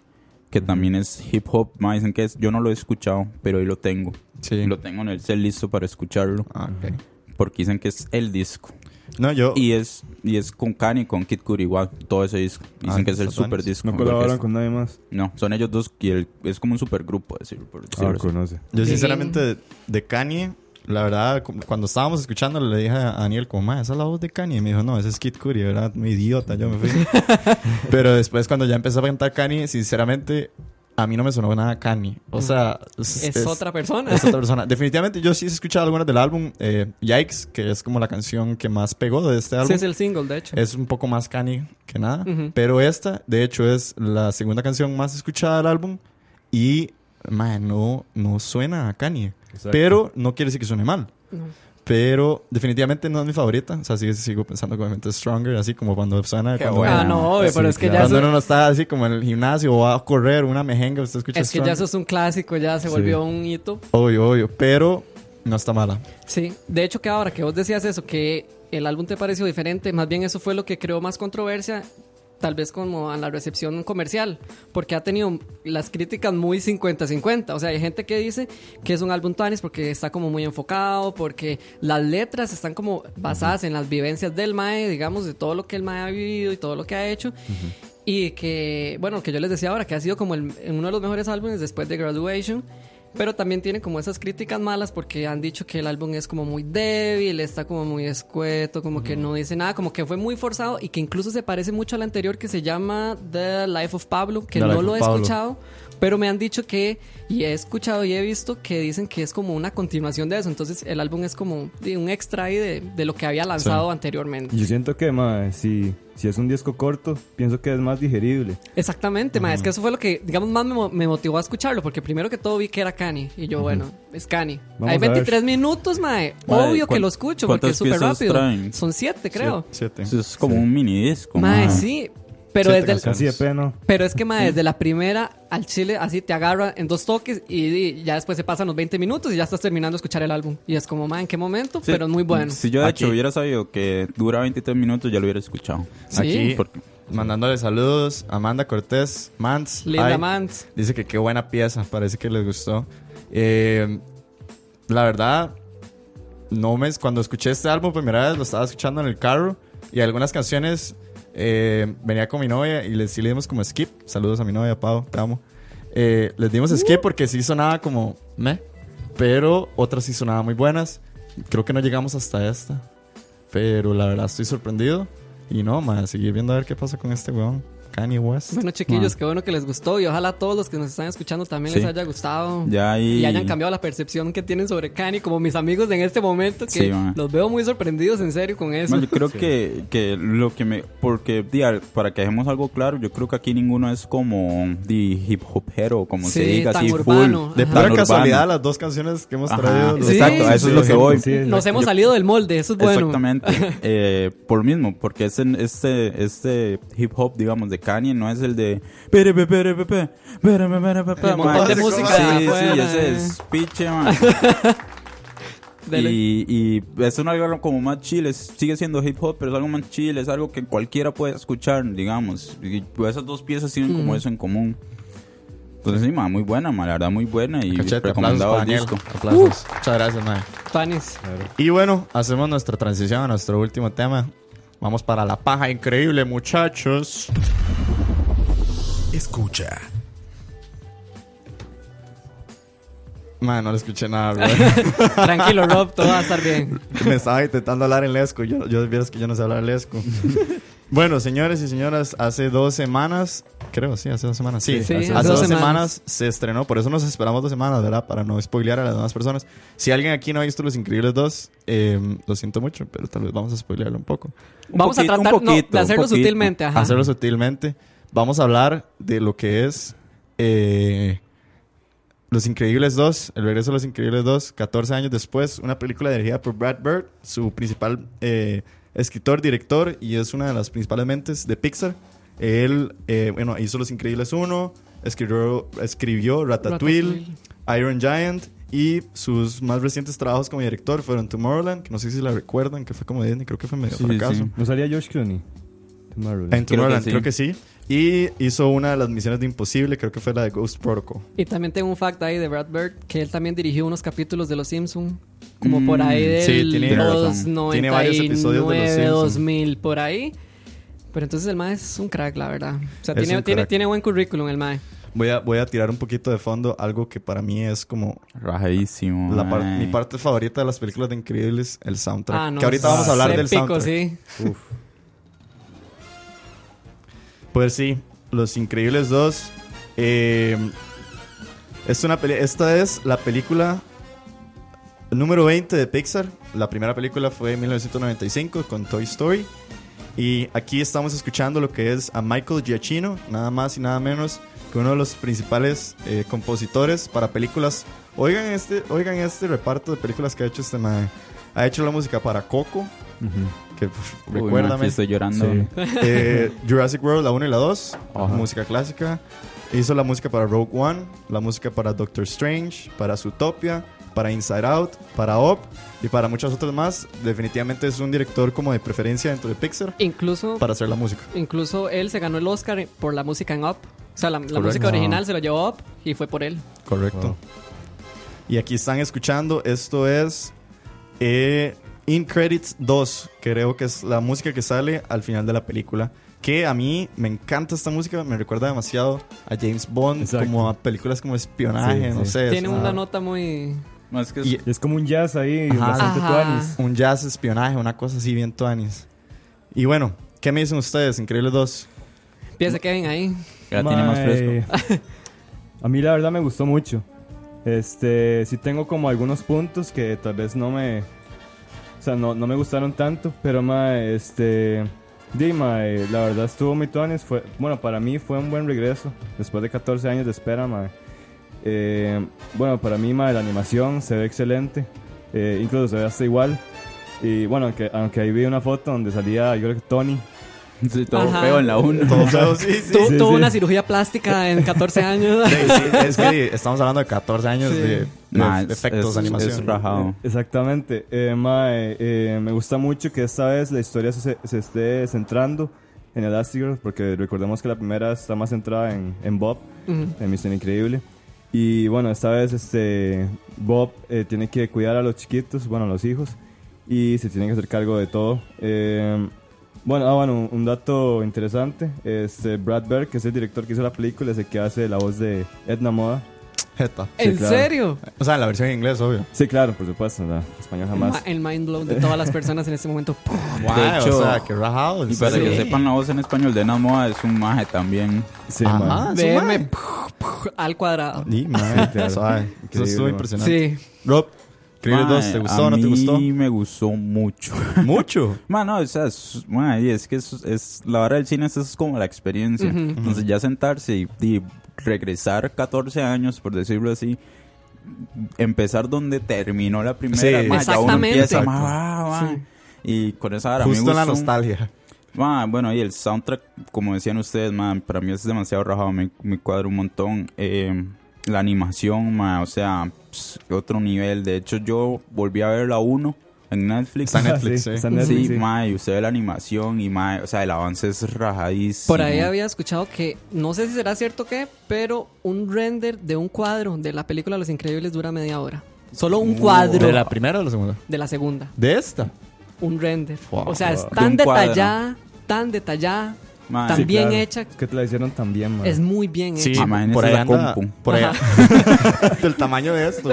Que también es hip hop. Ma, dicen que es, yo no lo he escuchado, pero ahí lo tengo. Sí. Lo tengo en el cel listo para escucharlo. Ah, ok. Porque dicen que es el disco. No, yo. Y es, y es con Kanye y con Kid Cudi igual, todo ese disco. Dicen Ah, que es el super disco. No colaboran con nadie más. No, son ellos dos y el- es como un supergrupo, decirlo, por decirlo Ah, así. conoce. Yo sinceramente de Kanye, la verdad, cu- cuando estábamos escuchando le dije a Daniel como, ma, esa es la voz de Kanye. Y me dijo, no, ese es Kid Cudi, ¿verdad? Muy idiota, yo me fui. Pero después cuando ya empezó a cantar Kanye, sinceramente, a mí no me sonó nada Kanye. O sea, Es, otra persona. es otra persona. Definitivamente yo sí he escuchado algunas del álbum, eh, Yikes, que es como la canción que más pegó de este álbum. Sí, es el single, de hecho. Es un poco más Kanye que nada. Ujú. Pero esta, de hecho, es la segunda canción más escuchada del álbum. Y, man, no, no suena a Kanye. Exacto. Pero no quiere decir que suene mal. No. Pero definitivamente no es mi favorita. O sea, sí, sigo pensando que obviamente es Stronger, así como cuando suena. Qué cuando, buena. Ah, no, obvio, Sí, pero es que ya cuando eso, uno no está así como en el gimnasio o va a correr una mejenga, usted escucha es que ya Stronger. eso es un clásico, ya se Sí. volvió un hito. Obvio, obvio. Pero no está mala. Sí, de hecho que ahora que vos decías eso, que el álbum te pareció diferente, más bien eso fue lo que creó más controversia, tal vez como a la recepción comercial, porque ha tenido las críticas muy 50-50, o sea, hay gente que dice que es un álbum Tanis porque está como muy enfocado, porque las letras están como basadas en las vivencias del Mae, digamos, de todo lo que el Mae ha vivido y todo lo que ha hecho. Y que, bueno, que yo les decía ahora, que ha sido como el- uno de los mejores álbumes después de Graduation. Pero también tiene como esas críticas malas porque han dicho que el álbum es como muy débil, está como muy escueto, como que no dice nada, como que fue muy forzado y que incluso se parece mucho al anterior que se llama The Life of Pablo, que The no Life lo he Pablo. escuchado. Pero me han dicho que, y he escuchado y he visto que dicen que es como una continuación de eso. Entonces el álbum es como un extra ahí de, de lo que había lanzado anteriormente. Yo siento que, ma, si, si es un disco corto, pienso que es más digerible. Exactamente, ma, es que eso fue lo que, digamos, más me, mo- me motivó a escucharlo, porque primero que todo vi que era Kanye, y yo, bueno, es Kanye. Vamos Hay a ver. 23 minutos, mae, Mae, obvio que ¿cuán- lo escucho, porque es súper rápido. traen? Son siete, creo. Siete. Eso es como un mini disco. Mae, mae. sí, pero Siete desde el- canciones. Casi de pena. pero es que, desde la primera al chile, así te agarra en dos toques, y, y ya después se pasan los 20 minutos y ya estás terminando de escuchar el álbum. Y es como, mae, ¿en qué momento? Sí. Pero es muy bueno. Si yo de Aquí. hecho hubiera sabido que dura 23 minutos, ya lo hubiera escuchado. Sí. Aquí, Porque- mandándole saludos a Amanda Cortés, Mans. Linda Hi. Mans. Dice que qué buena pieza, parece que les gustó. Eh, la verdad, no me, cuando escuché este álbum primera vez lo estaba escuchando en el carro y algunas canciones eh, venía con mi novia y le, sí le dimos como skip. Saludos a mi novia, Pau, te amo. Eh, les dimos skip porque sí sonaba como me, pero otras sí sonaban muy buenas. Creo que no llegamos hasta esta, pero la verdad estoy sorprendido. Y no, más, seguir viendo a ver qué pasa con este weón, Kanye West. Bueno, chiquillos, Ma. qué bueno que les gustó y ojalá a todos los que nos están escuchando también Sí. les haya gustado. Ya ahí- Y hayan cambiado la percepción que tienen sobre Kanye, como mis amigos en este momento, que Sí, los veo muy sorprendidos en serio con eso. Bueno, yo creo que, que lo que me. Porque, al- para que dejemos algo claro, yo creo que aquí ninguno es como de hip hopero, como Sí, se diga, tan así urbano. full. De pura tan casualidad, urbano. las dos canciones que hemos Ajá, traído. los- Sí, exacto, a eso es lo que voy. Sí, Nos hemos Yo- salido del molde, eso es bueno. Exactamente. Eh, por mismo, porque este, este, este hip hop, digamos, de Kanye no es el de. De música Sí, sí, ese es piche, man. Y, y es un algo como más chill, es- sigue siendo hip hop, pero es algo más chill, es algo que cualquiera puede escuchar, digamos. Y esas dos piezas tienen como Mm. eso en común. Entonces, sí, muy buena, man, la verdad, muy buena y Cachete, aplausos recomendado Daniel. disco. Aplausos. Muchas gracias, man. Tanis. Y bueno, hacemos nuestra transición a nuestro último tema. Vamos para la paja increíble, muchachos. Escucha. Man, no le escuché nada, bro. Tranquilo, Rob, todo va a estar bien. Me estaba intentando hablar en lesco. Yo, yo vieras que yo no sé hablar lesco. bueno, señores y señoras, hace dos semanas, creo, sí, hace dos semanas. Sí, Sí, hace, hace dos dos semanas. semanas. se estrenó. Por eso nos esperamos dos semanas, ¿verdad? Para no spoilear a las demás personas. Si alguien aquí no ha visto Los Increíbles 2, eh, lo siento mucho, pero tal vez vamos a spoilearlo un poco. Un Vamos poquito, a un tratar no, poquito, de hacerlo poquito. sutilmente, ajá. hacerlo sutilmente. Vamos a hablar de lo que es eh, Los Increíbles 2, el regreso de Los Increíbles 2, 14 años después, una película dirigida por Brad Bird, su principal eh, escritor, director y es una de las principales mentes de Pixar. Él, eh, bueno, hizo Los Increíbles 1, escribió, escribió Ratatouille, Iron Giant y sus más recientes trabajos como director fueron Tomorrowland, que no sé si la recuerdan, que fue como Disney, creo que fue medio Sí, fracaso. sí. ¿No salía George Clooney? Tomorrowland. En Tomorrowland, Creo creo que sí. Y hizo una de las misiones de Imposible, creo que fue la de Ghost Protocol. Y también tengo un fact ahí de Brad Bird, que él también dirigió unos capítulos de Los Simpson como Mm, por ahí del sí, tiene los razón. Tiene varios episodios de Los 99, Simpson. 2000, por ahí. Pero entonces el MAE es un crack, la verdad. O sea, Es tiene, tiene, tiene buen currículum el MAE. Voy a, voy a tirar un poquito de fondo, algo que para mí es como Rajadísimo. la par- mi parte favorita de las películas de Increíbles, el soundtrack. Ah, no, que ahorita vamos a hablar del épico, soundtrack. sí. Pues sí, Los Increíbles 2. eh, es una esta es la película número 20 de Pixar. La primera película fue en 1995 con Toy Story. Y aquí estamos escuchando lo que es a Michael Giacchino, nada más y nada menos que uno de los principales eh, compositores para películas. Oigan este, oigan este reparto de películas que ha hecho este man. Ha hecho la música para Coco, que Uy, man, recuérdame. aquí estoy llorando. Sí. Eh, Jurassic World, la 1 y la 2, Ajá. música clásica. Hizo la música para Rogue One, la música para Doctor Strange, para Zootopia, para Inside Out, para Up y para muchas otras más. Definitivamente es un director como de preferencia dentro de Pixar Incluso, para hacer la música. incluso él se ganó el Oscar por la música en Up. O sea, la, música original se lo llevó Up y fue por él. Correcto. Wow. Y aquí están escuchando, esto es eh, In Credits 2, creo que es la música que sale al final de la película. que a mí me encanta esta música, me recuerda demasiado a James Bond, Exacto. como a películas como espionaje, Sí, no sí. sé. Tiene es una nota muy... Más que Y- Es como un jazz ahí, Ajá. bastante Ajá. tuanis. un jazz espionaje, una cosa así bien tuanis. Y bueno, ¿qué me dicen ustedes? Increíbles dos. Empieza Kevin ahí. ya tiene más fresco. A mí la verdad me gustó mucho. Este, sí tengo como algunos puntos que tal vez no me, o sea, no, no me gustaron tanto, pero mae, este, di, mae, la verdad estuvo muy tuanis, fue, bueno, para mí fue un buen regreso después de 14 años de espera, mae. Eh, bueno, para mí, mae, la animación se ve excelente, eh, incluso se ve hasta igual. Y bueno, aunque, aunque ahí vi una foto donde salía, yo creo que Tony. Sí, todo Ajá. feo en la 1. Todo feo, sí, sí. Tu- sí, tuvo sí. una cirugía plástica en 14 años. Sí, sí, es que estamos hablando de 14 años Sí. de, de Nah, es- efectos es- de animación. es rajado. Exactamente. Eh, mae, eh, me gusta mucho que esta vez la historia se, se esté centrando en Elastigirl, porque recordemos que la primera está más centrada en, en Bob, Ujú. en Misión Increíble. Y bueno, esta vez este, Bob eh, tiene que cuidar a los chiquitos, bueno, a los hijos, y se tiene que hacer cargo de todo. Eh, bueno, ah, bueno, un, dato interesante, este, Brad Bird, que es el director que hizo la película, es el que hace la voz de Edna Moda. Jeta. ¿En claro. serio? O sea, la versión en inglés, obvio. Sí, claro, por supuesto, ¿verdad? español El jamás. ma- El mind blow de todas las personas en este momento. Guay, hecho- o sea, qué rajado. Y para Sí. que sepan la voz en español de Namoa es un maje también. Sí, Ajá, BM mae. al cuadrado. Y, mae, claro. Eso estuvo impresionante. Sí. Rob, Increíbles Mae, 2, ¿te gustó o no te A gustó? mí me gustó mucho. Mucho. Mano, o sea, es, y es que es, es- la hora del cine es, es como la experiencia. Entonces ya sentarse y, y regresar 14 años, por decirlo así, empezar donde terminó la primera, Sí. ma, ya uno Exactamente. empieza, Exacto. ma, va, va. Sí. y con esa hora me Justo en la nostalgia. Bueno, y el soundtrack, como decían ustedes, ma, para mí es demasiado rajado, me, me cuadra un montón. Eh, la animación, ma, o sea, ps, otro nivel. De hecho, yo volví a ver la 1 en Netflix. Está en Netflix, sí, sí. está en Netflix, Sí, sí. ma, y usted ve la animación y ma, o sea, el avance es rajadísimo. Por ahí había escuchado que, no sé si será cierto que, pero un render de un cuadro de la película Los Increíbles dura media hora. Solo un cuadro ¿De la primera o la segunda? de la segunda. De esta. Un render. Wow. o sea, es De tan detallada, tan detallada, Ma, tan Sí, bien claro. hecha. Es que te la hicieron tan bien, man. Es muy bien Sí, hecha. imagínese por ahí la anda. compu. Por ahí, del tamaño de esto.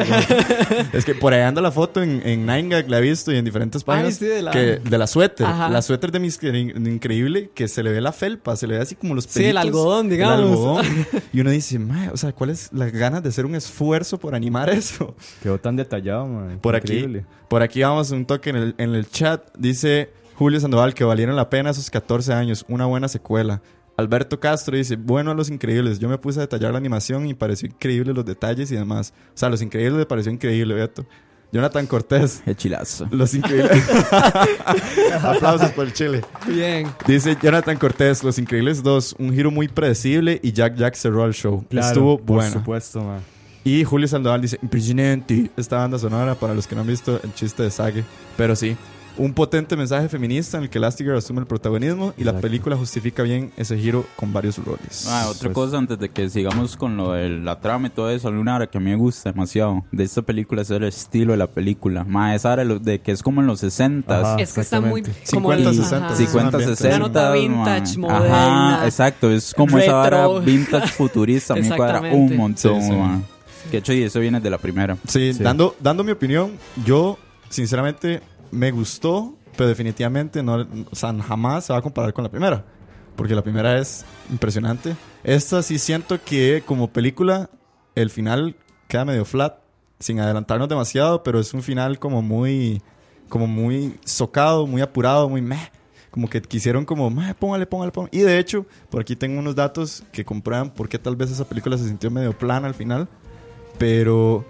es que por ahí anda la foto en, en 9gag, la he visto y en diferentes páginas. sí, de la- que, de la suéter. Ajá. La suéter de mis increíble que se le ve la felpa, se le ve así como los Sí, el pelitos. algodón, digamos. El algodón. y uno dice, "Mae, o sea, ¿cuál es la ganas de hacer un esfuerzo por animar eso? Quedó tan detallado, man. Por aquí, por aquí vamos un toque en el, en el chat. Dice Julio Sandoval que valieron la pena esos 14 años. Una buena secuela. Alberto Castro dice, bueno, Los Increíbles. Yo me puse a detallar la animación y pareció increíble los detalles y demás. O sea, Los Increíbles le pareció increíble, Beto. Jonathan Cortés. Qué chilazo. Los Increíbles. Aplausos por el chile. Bien. Dice Jonathan Cortés, Los Increíbles 2, un giro muy predecible y Jack Jack cerró el show. Claro, Estuvo por bueno. supuesto, man. Y Julio Sandoval dice, impresionante esta banda sonora para los que no han visto el chiste de Sage. Pero sí, un potente mensaje feminista en el que Elastigirl asume el protagonismo y la película justifica bien ese giro con varios roles. Ah, otra Pues- cosa antes de que sigamos con lo de la trama y todo eso, hay una hora que a mí me gusta demasiado de esta película es el estilo de la película. Ma, esa hora de que es como en los 60 Ajá. es que está muy... exactamente. como 50, el- 60, ajá. 50, ambiente. 60. Una nota vintage, moderna, Ajá, exacto. Es como esa retro. vara vintage futurista. A mí me cuadra un montón, Sí, sí. Que hecho, y eso viene de la primera. Sí, Sí. Dando, dando mi opinión, yo sinceramente me gustó, pero definitivamente no, o sea, jamás se va a comparar con la primera. Porque la primera es impresionante. Esta sí siento que como película el final queda medio flat, sin adelantarnos demasiado, pero es un final como muy, como muy socado, muy apurado, muy meh. Como que quisieron como, póngale, póngale, póngale. Y de hecho, por aquí tengo unos datos que comprueban por qué tal vez esa película se sintió medio plana al final. Pero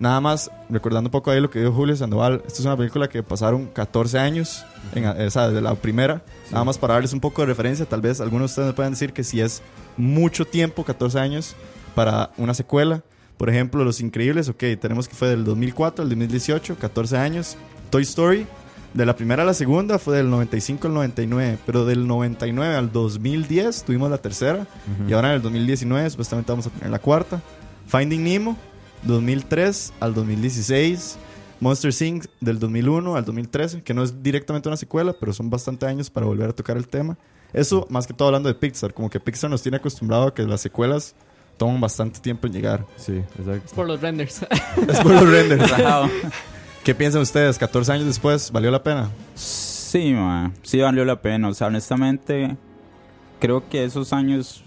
nada más, recordando un poco ahí lo que dijo Julio Sandoval, esta es una película que pasaron 14 años, en, o sea, desde la primera. Nada más para darles un poco de referencia, tal vez algunos de ustedes me puedan decir que si es mucho tiempo, 14 años, para una secuela. Por ejemplo, Los Increíbles, ok, tenemos que fue del 2004 al 2018, 14 años. Toy Story, de la primera a la segunda fue del 95 al 99, pero del 99 al 2010 tuvimos la tercera y ahora en el 2019 supuestamente vamos a tener la cuarta. Finding Nemo, 2003 al 2016. Monster Inc. del 2001 al 2013, que no es directamente una secuela, pero son bastante años para volver a tocar el tema. Eso, más que todo hablando de Pixar, como que Pixar nos tiene acostumbrado a que las secuelas toman bastante tiempo en llegar. Sí, exacto. Por los renders. Es por los renders. ¿Qué piensan ustedes? 14 años después, ¿valió la pena? Sí, ma, sí valió la pena. O sea, honestamente, creo que esos años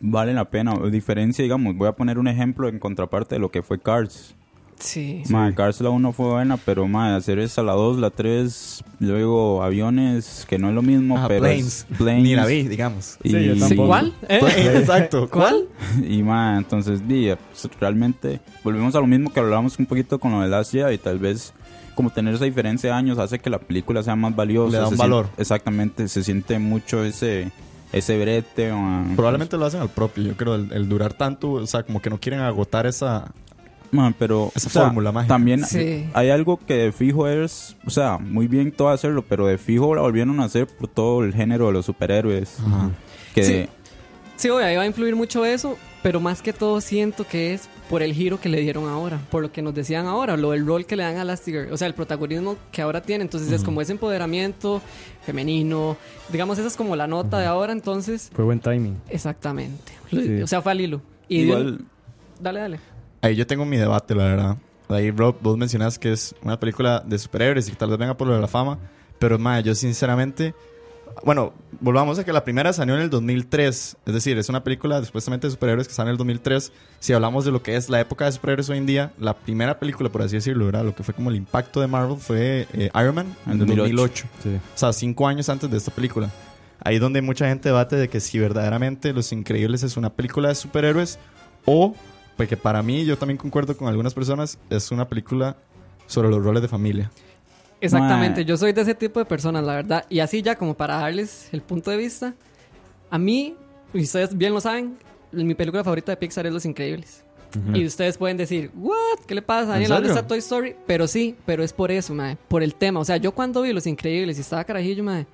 valen la pena. Diferencia, digamos, voy a poner un ejemplo en contraparte de lo que fue Cars. sí. Ma, Cars la 1 fue buena, pero ma, hacer esa la 2, la 3, luego aviones, que no es lo mismo, Ajá, pero Planes. es planes. Ni la vi, digamos. Y, Sí, yo. ¿Cuál? ¿Eh? Exacto. ¿Cuál? y ma, entonces, di, pues, realmente, volvemos a lo mismo que hablábamos un poquito con lo de Last Jedi, y tal vez como tener esa diferencia de años hace que la película sea más valiosa. Le da un valor. siente- exactamente, se siente mucho ese ese brete. ma. Probablemente lo hacen al propio, yo creo, el, el durar tanto, o sea, como que no quieren agotar esa... Ma, pero Esa o sea, fórmula mágica. También Sí. hay algo que de fijo es, o sea, muy bien todo hacerlo, pero de fijo la volvieron a hacer por todo el género de los superhéroes. Que Sí. Sí, obvio, ahí va a influir mucho eso, pero más que todo siento que es por el giro que le dieron ahora, por lo que nos decían ahora, lo del rol que le dan a Elastigirl, o sea, el protagonismo que ahora tiene, entonces es como ese empoderamiento femenino, digamos, esa es como la nota de ahora, entonces, Fue buen timing. exactamente, Sí. o sea, fue al hilo. Y dio- igual, dale, dale. Ahí yo tengo mi debate, la verdad. Ahí, Rob, vos mencionás que es una película de superhéroes y que tal vez venga por lo de la fama. Pero, ma, yo sinceramente... Bueno, volvamos a que la primera salió en el 2003. Es decir, es una película supuestamente de superhéroes que sale en el 2003. Si hablamos de lo que es la época de superhéroes hoy en día, la primera película, por así decirlo, ¿verdad? Lo que fue como el impacto de Marvel fue eh, Iron Man en En 2008. 2008. Sí. O sea, cinco años antes de esta película. Ahí donde mucha gente debate de que si verdaderamente Los Increíbles es una película de superhéroes o, porque para mí, yo también concuerdo con algunas personas, es una película sobre los roles de familia. Exactamente, yo soy de ese tipo de personas, la verdad. Y así ya como para darles el punto de vista, a mí, y ustedes bien lo saben, mi película favorita de Pixar es Los Increíbles. Y ustedes pueden decir, ¿what? ¿Qué le pasa, Daniel? ¿Dónde está Toy Story? Pero sí, pero es por eso, mae, por el tema. O sea, yo cuando vi Los Increíbles y estaba carajillo, mae,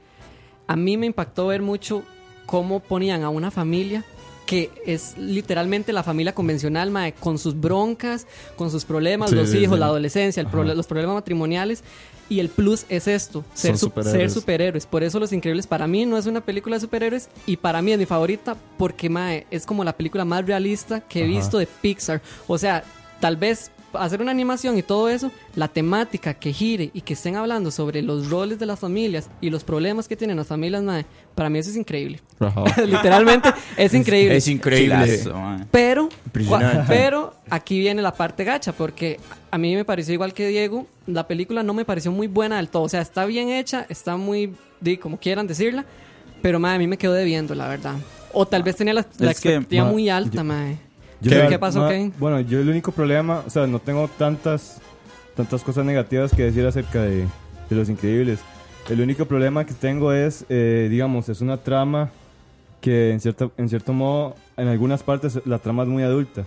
a mí me impactó ver mucho cómo ponían a una familia que es literalmente la familia convencional, mae, con sus broncas, con sus problemas, Sí, los sí, hijos, sí. la adolescencia, el los problemas matrimoniales. Y el plus es esto, ser, superhéroes. superhéroes. Por eso Los Increíbles para mí no es una película de superhéroes y para mí es mi favorita porque mae, es como la película más realista que he Ajá. visto de Pixar. O sea, tal vez hacer una animación y todo eso, la temática que gire y que estén hablando sobre los roles de las familias y los problemas que tienen las familias, mae, para mí eso es increíble. Literalmente es increíble. chilazo, ma. Pero, Impresionante. cua- pero aquí viene la parte gacha, porque a mí me pareció igual que Diego, la película no me pareció muy buena del todo. O sea, está bien hecha, está muy, di, como quieran decirla, pero madre, a mí me quedó debiendo, la verdad. O tal vez tenía la, la Es que, expectativa ma, muy alta, yo- madre. Yo ¿Qué- qué pasó, Kevin? Bueno, yo el único problema, o sea, no tengo tantas tantas cosas negativas que decir acerca de, de Los Increíbles. El único problema que tengo es, eh, digamos, es una trama que en cierto, en cierto modo, en algunas partes la trama es muy adulta.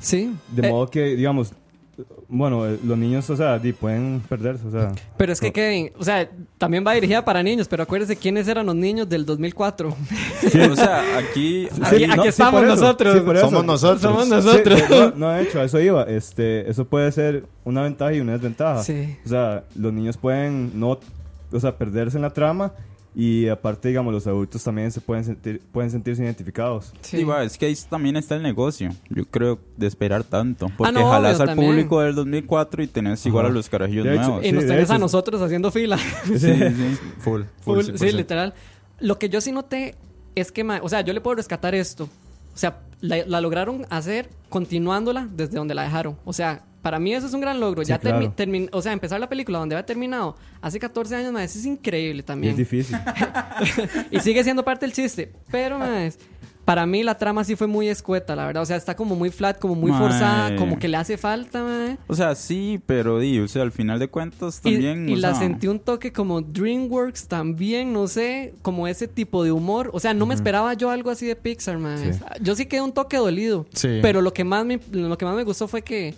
Sí. De Eh, modo que, digamos, bueno, eh, los niños, o sea, pueden perderse, o sea. pero es que Kevin, o sea, también va dirigida para niños, pero acuérdese quiénes eran los niños del 2004. Sí, o sea, aquí, Aquí- aquí sí, estamos nosotros. sí. Somos nosotros. Somos nosotros. no, no, de hecho, a eso iba. Este, eso puede ser una ventaja y una desventaja. Sí. O sea, los niños pueden no, o sea, perderse en la trama y aparte, digamos, los adultos también se pueden sentir, pueden sentirse identificados. Sí. Sí, va, es que ahí también está el negocio, yo creo, de esperar tanto. Porque no, jalás al también. público del 2004 y tenés igual Ajá. a los carajillos hecho, nuevos. Y nos Sí, tenés a nosotros haciendo fila. Sí, sí. Full, Full, full, sí, 100%. literal. Lo que yo sí noté es que, o sea, yo le puedo rescatar esto. O sea, la, la lograron hacer continuándola desde donde la dejaron. O sea, para mí eso es un gran logro. Sí, ya claro. o sea, empezar la película donde había terminado hace 14 años, más es increíble Y también. es difícil. Y sigue siendo parte del chiste. Pero, más para mí la trama sí fue muy escueta, la verdad. O sea, está como muy flat, como muy Mae. forzada, como que le hace falta, mae. O sea, sí, pero di, o sea, al final de cuentas Y, también. y la sea, sentí un toque como DreamWorks también, no sé, como ese tipo de humor. O sea, no me esperaba yo algo así de Pixar, man. Sí. Yo sí quedé un toque dolido. Sí. Pero lo que más me, lo que más me gustó fue que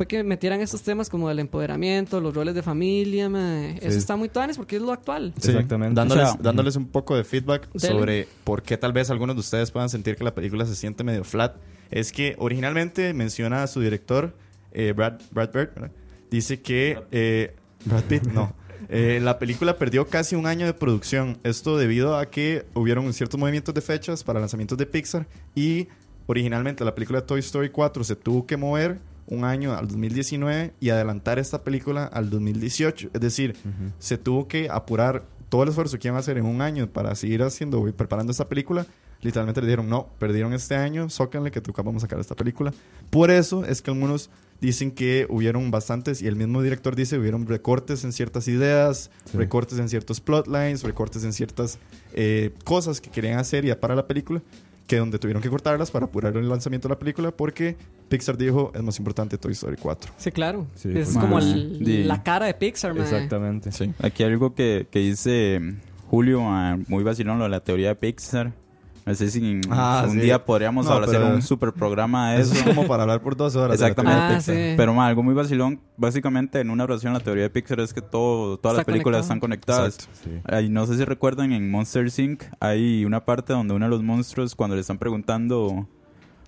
fue que metieran estos temas como el empoderamiento, los roles de familia, man. Eso Sí. está muy tuanes porque es lo actual. Sí, Exactamente. Dándoles, O sea, dándoles un poco de feedback Dele. sobre por qué tal vez algunos de ustedes puedan sentir que la película se siente medio flat. Es que originalmente menciona a su director, eh, Brad, Brad Bird, ¿verdad? dice que... eh, Brad Pitt, no. Eh, la película perdió casi un año de producción. Esto debido a que hubieron ciertos movimientos de fechas para lanzamientos de Pixar y originalmente la película Toy Story 4 se tuvo que mover un año al 2019 y adelantar esta película al 2018. Es decir, se tuvo que apurar todo el esfuerzo que iban a hacer en un año para seguir haciendo y preparando esta película. Literalmente le dijeron, no, perdieron este año, zócanle que tocamos vamos a sacar esta película. Por eso es que algunos dicen que hubieron bastantes, y el mismo director dice, hubieron recortes en ciertas ideas, Sí. recortes en ciertos plotlines, recortes en ciertas eh, cosas que querían hacer ya para la película, que donde tuvieron que cortarlas para apurar el lanzamiento de la película, porque Pixar dijo, es más importante Toy Story 4. Sí, claro. Sí, es pues, como el- la cara de Pixar, mae. Exactamente. Sí. Aquí algo que, que dice mm, Julio, ah, muy vacilón, lo de la teoría de Pixar. No sé si Ah, un sí. día podríamos No, hablar, hacer un super programa de Eso eso. es como para hablar por dos horas. de la Exactamente. Ah, Pixar. sí. Pero ma, algo muy vacilón, básicamente en una oración la teoría de Pixar es que todo, todas las películas conectado. están conectadas. Exacto. Sí. Ay, no sé si recuerdan en Monster Inc. hay una parte donde uno de los monstruos cuando le están preguntando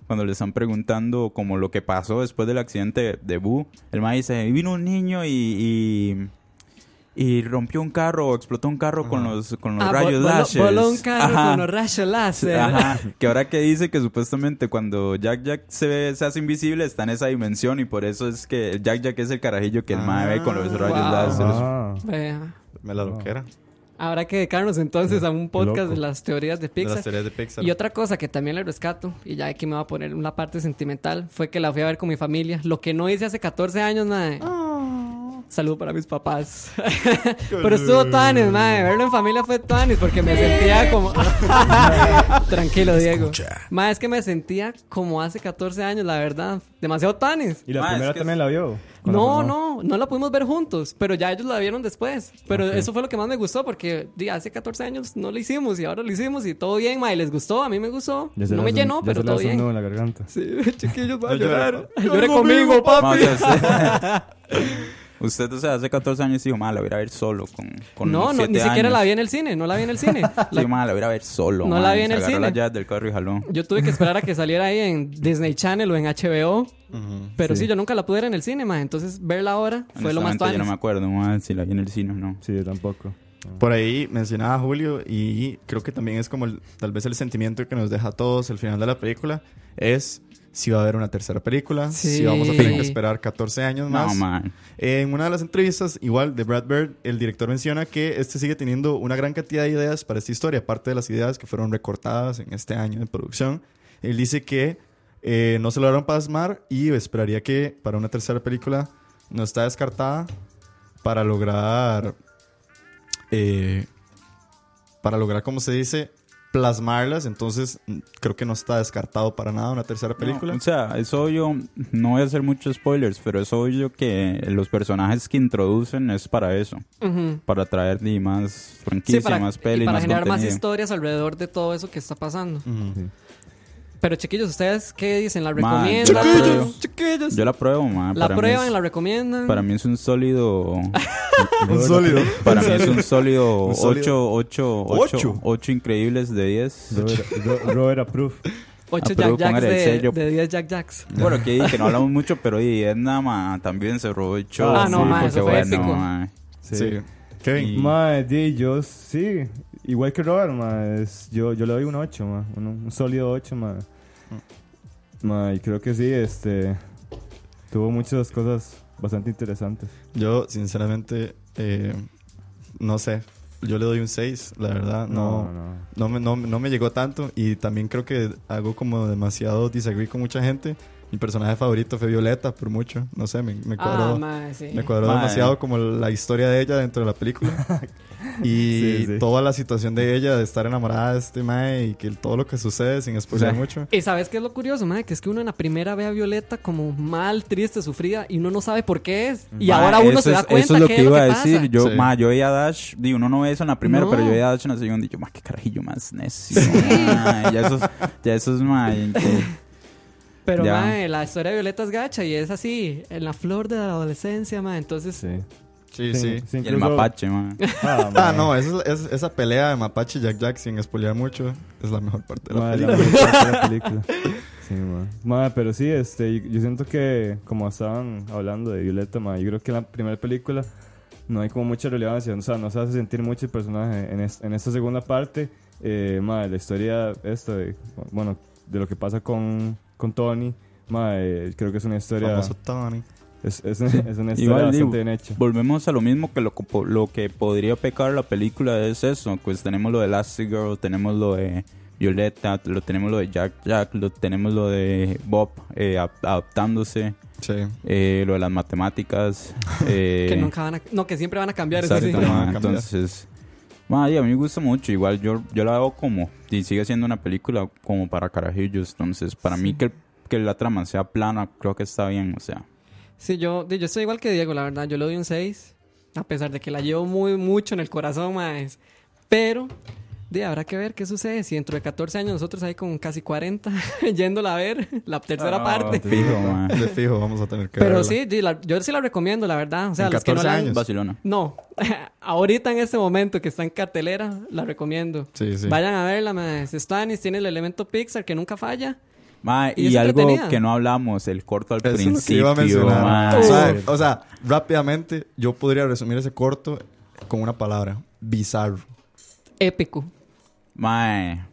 cuando le están preguntando como lo que pasó después del accidente de Boo, el ma dice, vino un niño y, y, y rompió un carro o explotó un carro con los con los Ah, rayos vol- voló- láser. voló un carro Ajá. con los rayos láser. Ajá, que ahora que dice que supuestamente cuando Jack Jack se, ve- se hace invisible está en esa dimensión y por eso es que Jack Jack es el carajillo que el mae ve con los rayos wow. láser. Ah. Me la loquera. Habrá que dedicarnos entonces a un podcast de las teorías de De Pixar. las teorías de Pixar. Y otra cosa que también le rescato, y ya aquí me va a poner una parte sentimental, fue que la fui a ver con mi familia. Lo que no hice hace 14 años, madre. Saludo para mis papás. Pero estuvo Tanis, madre. Verlo en familia fue Tanis porque me sentía como. Tranquilo, Diego. Madre, es que me sentía como hace 14 años, la verdad. Demasiado Tanis. y la es primera que también es- la vio. La No, no, no la pudimos ver juntos, pero ya ellos la vieron después. Pero eso fue lo que más me gustó porque di, hace 14 años no lo hicimos y ahora lo hicimos y todo bien, ma, y les gustó, a mí me gustó. No me un- llenó, pero todo bien. nudo en la garganta. Sí, chiquillos, va a llorar. Llore conmigo, Ma, papi. usted, o sea, hace 14 años dijo, ma, la voy a ir a ver solo con, con No, no, ni siquiera años". la vi en el cine, no la vi en el cine. La- Sí, ma, la voy a ir a ver solo. No la vi en el cine. llaves del carro y jaló. Yo tuve que esperar a que saliera ahí en Disney Channel o en HBO, pero sí. Sí. yo nunca la pude ver en el cine, ma, entonces verla ahora fue lo más yo no me acuerdo ma, si la vi en el cine o no. Sí, yo tampoco. Por ahí mencionaba a Julio y creo que también es como el- tal vez el sentimiento que nos deja a todos el final de la película es si va a haber una tercera película, Sí. si vamos a tener que esperar 14 años No, más. man. En una de las entrevistas, igual de Brad Bird, el director menciona que este sigue teniendo una gran cantidad de ideas para esta historia, aparte de las ideas que fueron recortadas en este año de producción. Él dice que eh, no se lograron plasmar y esperaría que para una tercera película no está descartada para lograr, eh, para lograr, como se dice, plasmarlas. Entonces, mm, creo que no está descartado para nada una tercera película. No, o sea, es obvio, no voy a hacer muchos spoilers, pero es obvio que los personajes que introducen es para eso. Para traer más Sí, franquicia, para, más y pelis, para más generar más historias alrededor de todo eso que está pasando. Ujú. Pero chiquillos, ¿ustedes qué dicen? ¿La recomiendan? yo la pruebo. Chiquillos. Yo la pruebo, ma. ¿La Para mí prueban? es- ¿La recomiendan? Para mí es un sólido... Un sólido. Para mí es un sólido Un sólido. 8, 8, Ocho. 8, 8 increíbles de 10. Robert, Ro- Robert Approve. 8 Ah, pero Jack Jacks de, de 10 Jack Jacks. Bueno, que, que no hablamos mucho, pero y Edna ma, también se robó el show. Ah, no, porque eso fue épico. ma. Sí. Sí. Kevin. Di, yo sí. Igual que Robert, ma, es- yo, yo le doy un 8, ma. Un, un sólido 8, ma. Ma, y creo que sí, este. Tuvo muchas cosas bastante interesantes. Yo, sinceramente, eh, no sé. Yo le doy un 6, la verdad. No, no. no, me, no, no me llegó tanto. Y también creo que hago como demasiado disagree con mucha gente. Mi personaje favorito fue Violeta, por mucho. No sé, me, me cuadró, Ah, mae, sí. me cuadró Mae. demasiado como la historia de ella dentro de la película. y Sí, sí. toda la situación de ella, de estar enamorada de este mae y que todo lo que sucede sin spoiler Sí. mucho. Y sabes qué es lo curioso, mae? Que es que uno en la primera ve a Violeta como mal, triste, sufrida y uno no sabe por qué es. Y ahora uno se da es- cuenta Eso es lo que es lo iba que a decir. pasa. Yo, Sí. ma, yo veía a Dash, digo, uno no ve eso en la primera, No. pero yo veía a Dash en la segunda y yo, ma, qué carajillo más necio. ma, ya eso, ya eso es, ma, y que- Pero, Ya. mae, la historia de Violeta es gacha y es así, en la flor de la adolescencia, mae. Entonces, Sí. Sí, sí. sí, y el mapache, ma. Ah, Ah, no, esa, es- esa pelea de Mapache y Jack Jack sin spoilear mucho es la mejor parte de la Ma, película. la mejor parte de la película. Sí, ma. Ma, pero sí, este, yo siento que como estaban hablando de Violeta, ma, yo creo que la primera película no hay como mucha relevancia, o sea, no se hace sentir mucho el personaje. En, es- en esta segunda parte, eh, ma, la historia esta de, bueno, de lo que pasa con, con Tony, ma, eh, creo que es una historia, Famoso Tony. es, es, es una historia Igual, digo, bastante bien hecha. volvemos a lo mismo que lo, que po- lo que podría pecar la película es eso. Pues tenemos lo de Elastigirl, tenemos lo de Violeta, lo tenemos lo de Jack Jack, lo tenemos lo de Bob eh, ap- adaptándose, Sí. eh, lo de las matemáticas. eh, Que nunca van a... No, que siempre van a cambiar. eso Exacto, sí. cambiar. entonces, y a mí me gusta mucho. Igual yo, yo la veo como, y sigue siendo una película como para carajillos. Entonces, para mí que, que la trama sea plana, creo que está bien. O sea, Sí, yo, yo estoy igual que Diego, la verdad. Yo le doy un 6. A pesar de que la llevo muy mucho en el corazón, más. Pero, habrá que ver qué sucede. Si dentro de 14 años nosotros ahí con casi 40, yéndola a ver, la tercera Ah, parte. fijo, ma. De fijo, vamos a tener que Pero verla. sí, la- yo sí la recomiendo, la verdad. O sea, En los que no 14 la han- años. Barcelona. No, ahorita en este momento que está en cartelera, la recomiendo. Sí, sí. Vayan a verla, más. Stanis tiene el elemento Pixar que nunca falla. Ma, Y algo que no hablamos, el corto al Eso es lo que principio. iba a. O sea, o sea, rápidamente, yo podría resumir ese corto con una palabra. Bizarro. Épico. Mae,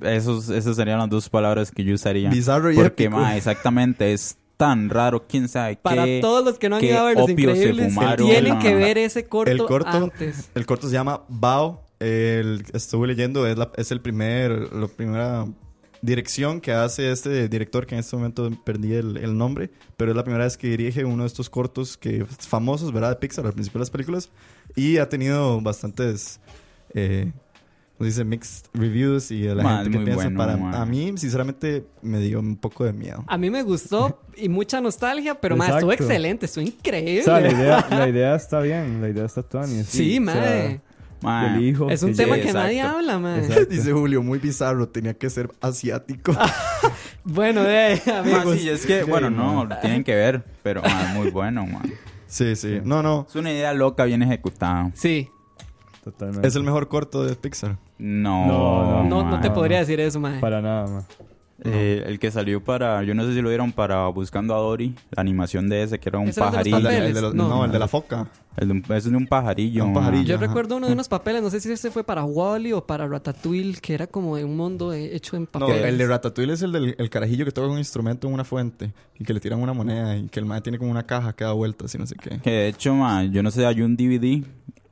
esos, esas serían las dos palabras que yo usaría. Bizarro y Porque, épico. mae, exactamente, es tan raro, quién sabe Para qué. todos los que no han ido a ver Los Increíbles, fumaron, tienen que ver ese corto, El corto, antes. el corto se llama Bao. El, estuve leyendo, es, la- es el primer, la primera dirección que hace este director, que en este momento perdí el, el nombre, pero es la primera vez que dirige uno de estos cortos que famosos, ¿verdad? De Pixar al principio de las películas. Y ha tenido bastantes, eh, ¿cómo se dice? Mixed reviews y de la gente que piensa. bueno, para, a mí, sinceramente, me dio un poco de miedo. A mí me gustó y mucha nostalgia, pero más estuvo excelente, estuvo increíble. O sea, la idea, la idea está bien, la idea está Tony. sí, mae. Mae, el hijo. Es un que tema llegue. que nadie habla. Exacto. Dice Julio, muy bizarro, tenía que ser asiático. Bueno, eh, amigos. sí, es que, bueno, no, lo tienen que ver, pero mae, muy bueno, mae. sí, sí. No, no. Es una idea loca, bien ejecutada. Sí. Totalmente. Es el mejor corto de Pixar. No, No, No, no mae. te podría decir eso, mae. Para nada, ma. Eh, el que salió para, yo no sé si lo vieron para Buscando a Dory, la animación de ese que era un Ese era de los pajarillo. El de, papeles, el de los- no. no. el de la foca. El de un- es de un pajarillo. Un mae. pajarillo. Yo Ajá. recuerdo uno de unos papeles, no sé si ese fue para Wally o para Ratatouille, que era como de un mundo hecho en No, papel. el de Ratatouille es el del el carajillo que toca un instrumento en una fuente y que le tiran una moneda y que el mae tiene como una caja que da vueltas y no sé qué. Que de hecho, ma, yo no sé, hay un DVD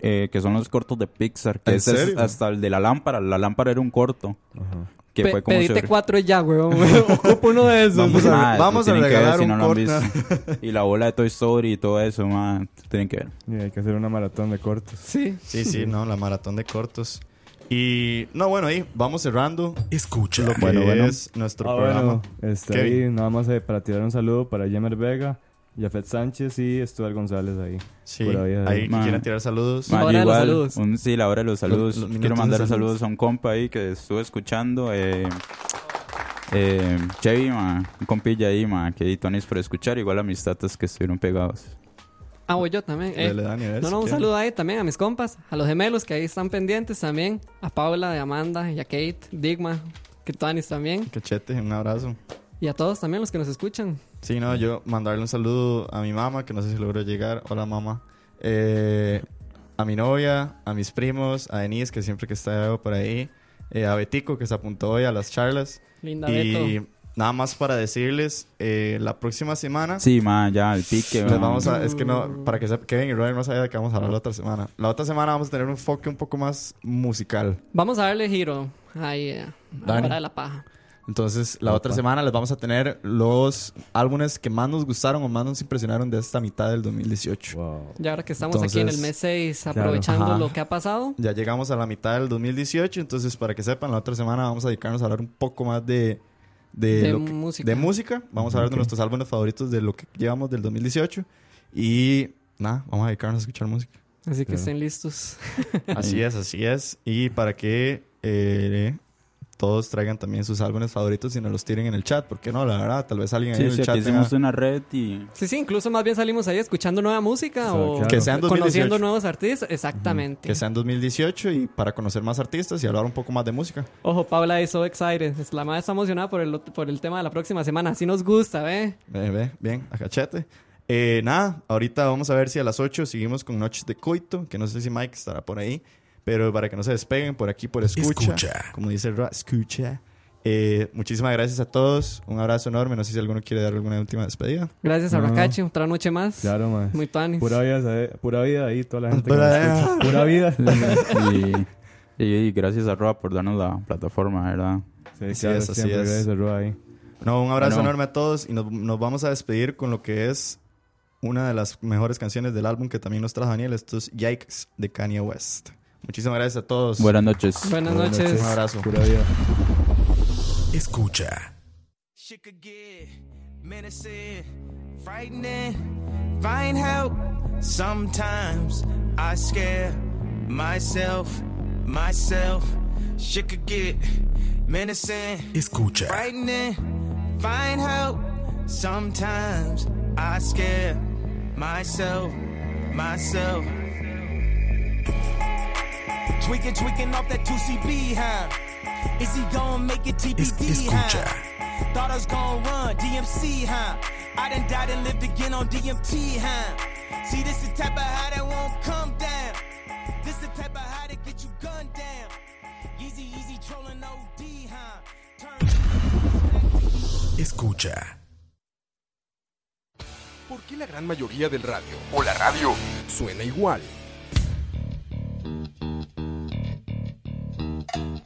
eh, que son los cortos de Pixar. Que ¿En ese es serio? hasta el de la lámpara. La lámpara era un corto. Que Pe- fue como pedite sobre- cuatro y ya, weón. Ocupo uno de esos. Vamos a- vamos a tienen que ver regalar si un no lo han corto. visto. y la bola de Toy Story y todo eso, ma, tienen que ver. Y hay que hacer una maratón de cortos. Sí. Sí, sí, no, la maratón de cortos. Y no, bueno, ahí vamos cerrando Escucha. lo que Bueno, bueno. es nuestro Ah, programa. bueno, este, Kevin. ahí nada más eh, para tirar un saludo para Yemer Vega, Jafet Sánchez y Stuart González ahí. Sí, Por ahí, ahí. quieren tirar saludos. Ma, Hora yo de los igual, saludos. un- sí, la hora de los saludos. los Quiero de mandar saludos. saludos a un compa ahí que estuvo escuchando. Eh, eh, Chevy, ma, un compilla ahí, ma, que Tony por escuchar. Igual amistades que estuvieron pegados. Ah, voy yo también. eh. Dele, Dani, a ver No, no, un saludo ahí también a mis compas, a los gemelos que ahí están pendientes también, a Paula, a Amanda, y a Kate, Digma, Kitanis también, Cachete, un abrazo. y a todos también los que nos escuchan. Sí, no, yo mandarle un saludo a mi mamá, que no sé si logró llegar. Hola, mamá. Eh, a mi novia, a mis primos, a Denise, que siempre que está por ahí. eh, a Betico, que se apuntó hoy a las charlas. Linda Y Beto. nada más para decirles, eh, la próxima semana... Sí, ma, ya, el pique. Les vamos a, es que no, para que sepa, Kevin y Roy no sabía de qué vamos a hablar la otra semana. La otra semana vamos a tener un enfoque un poco más musical. Vamos a darle giro ahí eh, a la Dani. hora de la paja. Entonces, la otra semana les vamos a tener los álbumes que más nos gustaron o más nos impresionaron de esta mitad del 2018. Wow. Y ahora que estamos aquí en el Entonces, mes 6 aprovechando Ajá. lo que ha pasado, Ya llegamos a la mitad del 2018, entonces para que sepan, la otra semana vamos a dedicarnos a hablar un poco más de, de, De lo que- música. de música. Vamos a hablar de nuestros álbumes favoritos de lo que llevamos del 2018. Y nada, vamos a dedicarnos a escuchar música. así que Claro. estén listos. Así es, así es. Y para que eh, todos traigan también sus álbumes favoritos y nos los tiren en el chat. ¿Por qué no? La verdad, tal vez alguien ahí Sí, en sí, el aquí chat hicimos tenga- una red y... Sí, sí, incluso más bien salimos ahí escuchando nueva música o Claro. Que sean 2018. conociendo nuevos artistas. Exactamente. que sea en 2018 y para conocer más artistas y hablar un poco más de música. Ojo, Paula is so excited. La madre está emocionada por el, por el tema de la próxima semana. Así nos gusta, ¿ve? Ve, ve, bien, a cachete. Eh, nada, ahorita vamos a ver si a las 8 seguimos con Noches de Coito, que no sé si Mike estará por ahí, pero para que no se despeguen por aquí por escucha, Escucha. como dice Ra, escucha. Eh, muchísimas gracias a todos, un abrazo enorme, no sé si alguno quiere dar alguna última despedida. Gracias a No. Rakachi, otra noche más. Claro, mae. Muy tanis. Pura vida, pura vida ahí, toda la gente que Pura escucha. Pura vida. y, y- y gracias a Roa por darnos la plataforma, ¿verdad? Sí, Así claro, es, así siempre es. gracias a Roa ahí. No, un abrazo Bueno. enorme a todos y nos, nos vamos a despedir con lo que es una de las mejores canciones del álbum que también nos trajo Daniel, esto es Yikes de Kanye West. Muchísimas gracias a todos. Buenas noches. Buenas Buenas noches. noches. Un abrazo. Pura vida. Escucha. Shit could get menacing, frightening, find help. Sometimes I scare myself, myself. Shit could get menacing, Escucha. frightening, find help. Sometimes I scare myself, myself. Tweaking, tweaking off that 2CB, huh? Is he gonna make it Es- TBD, escucha. huh? Thought I was gonna run DMC, huh? I done died and lived again on DMT, huh? See, this the type of high that won't come down. This the type of high that get you gunned down. Easy, easy trolling OD, huh? Turn Escucha. ¿Por qué la gran mayoría del radio o la radio suena igual?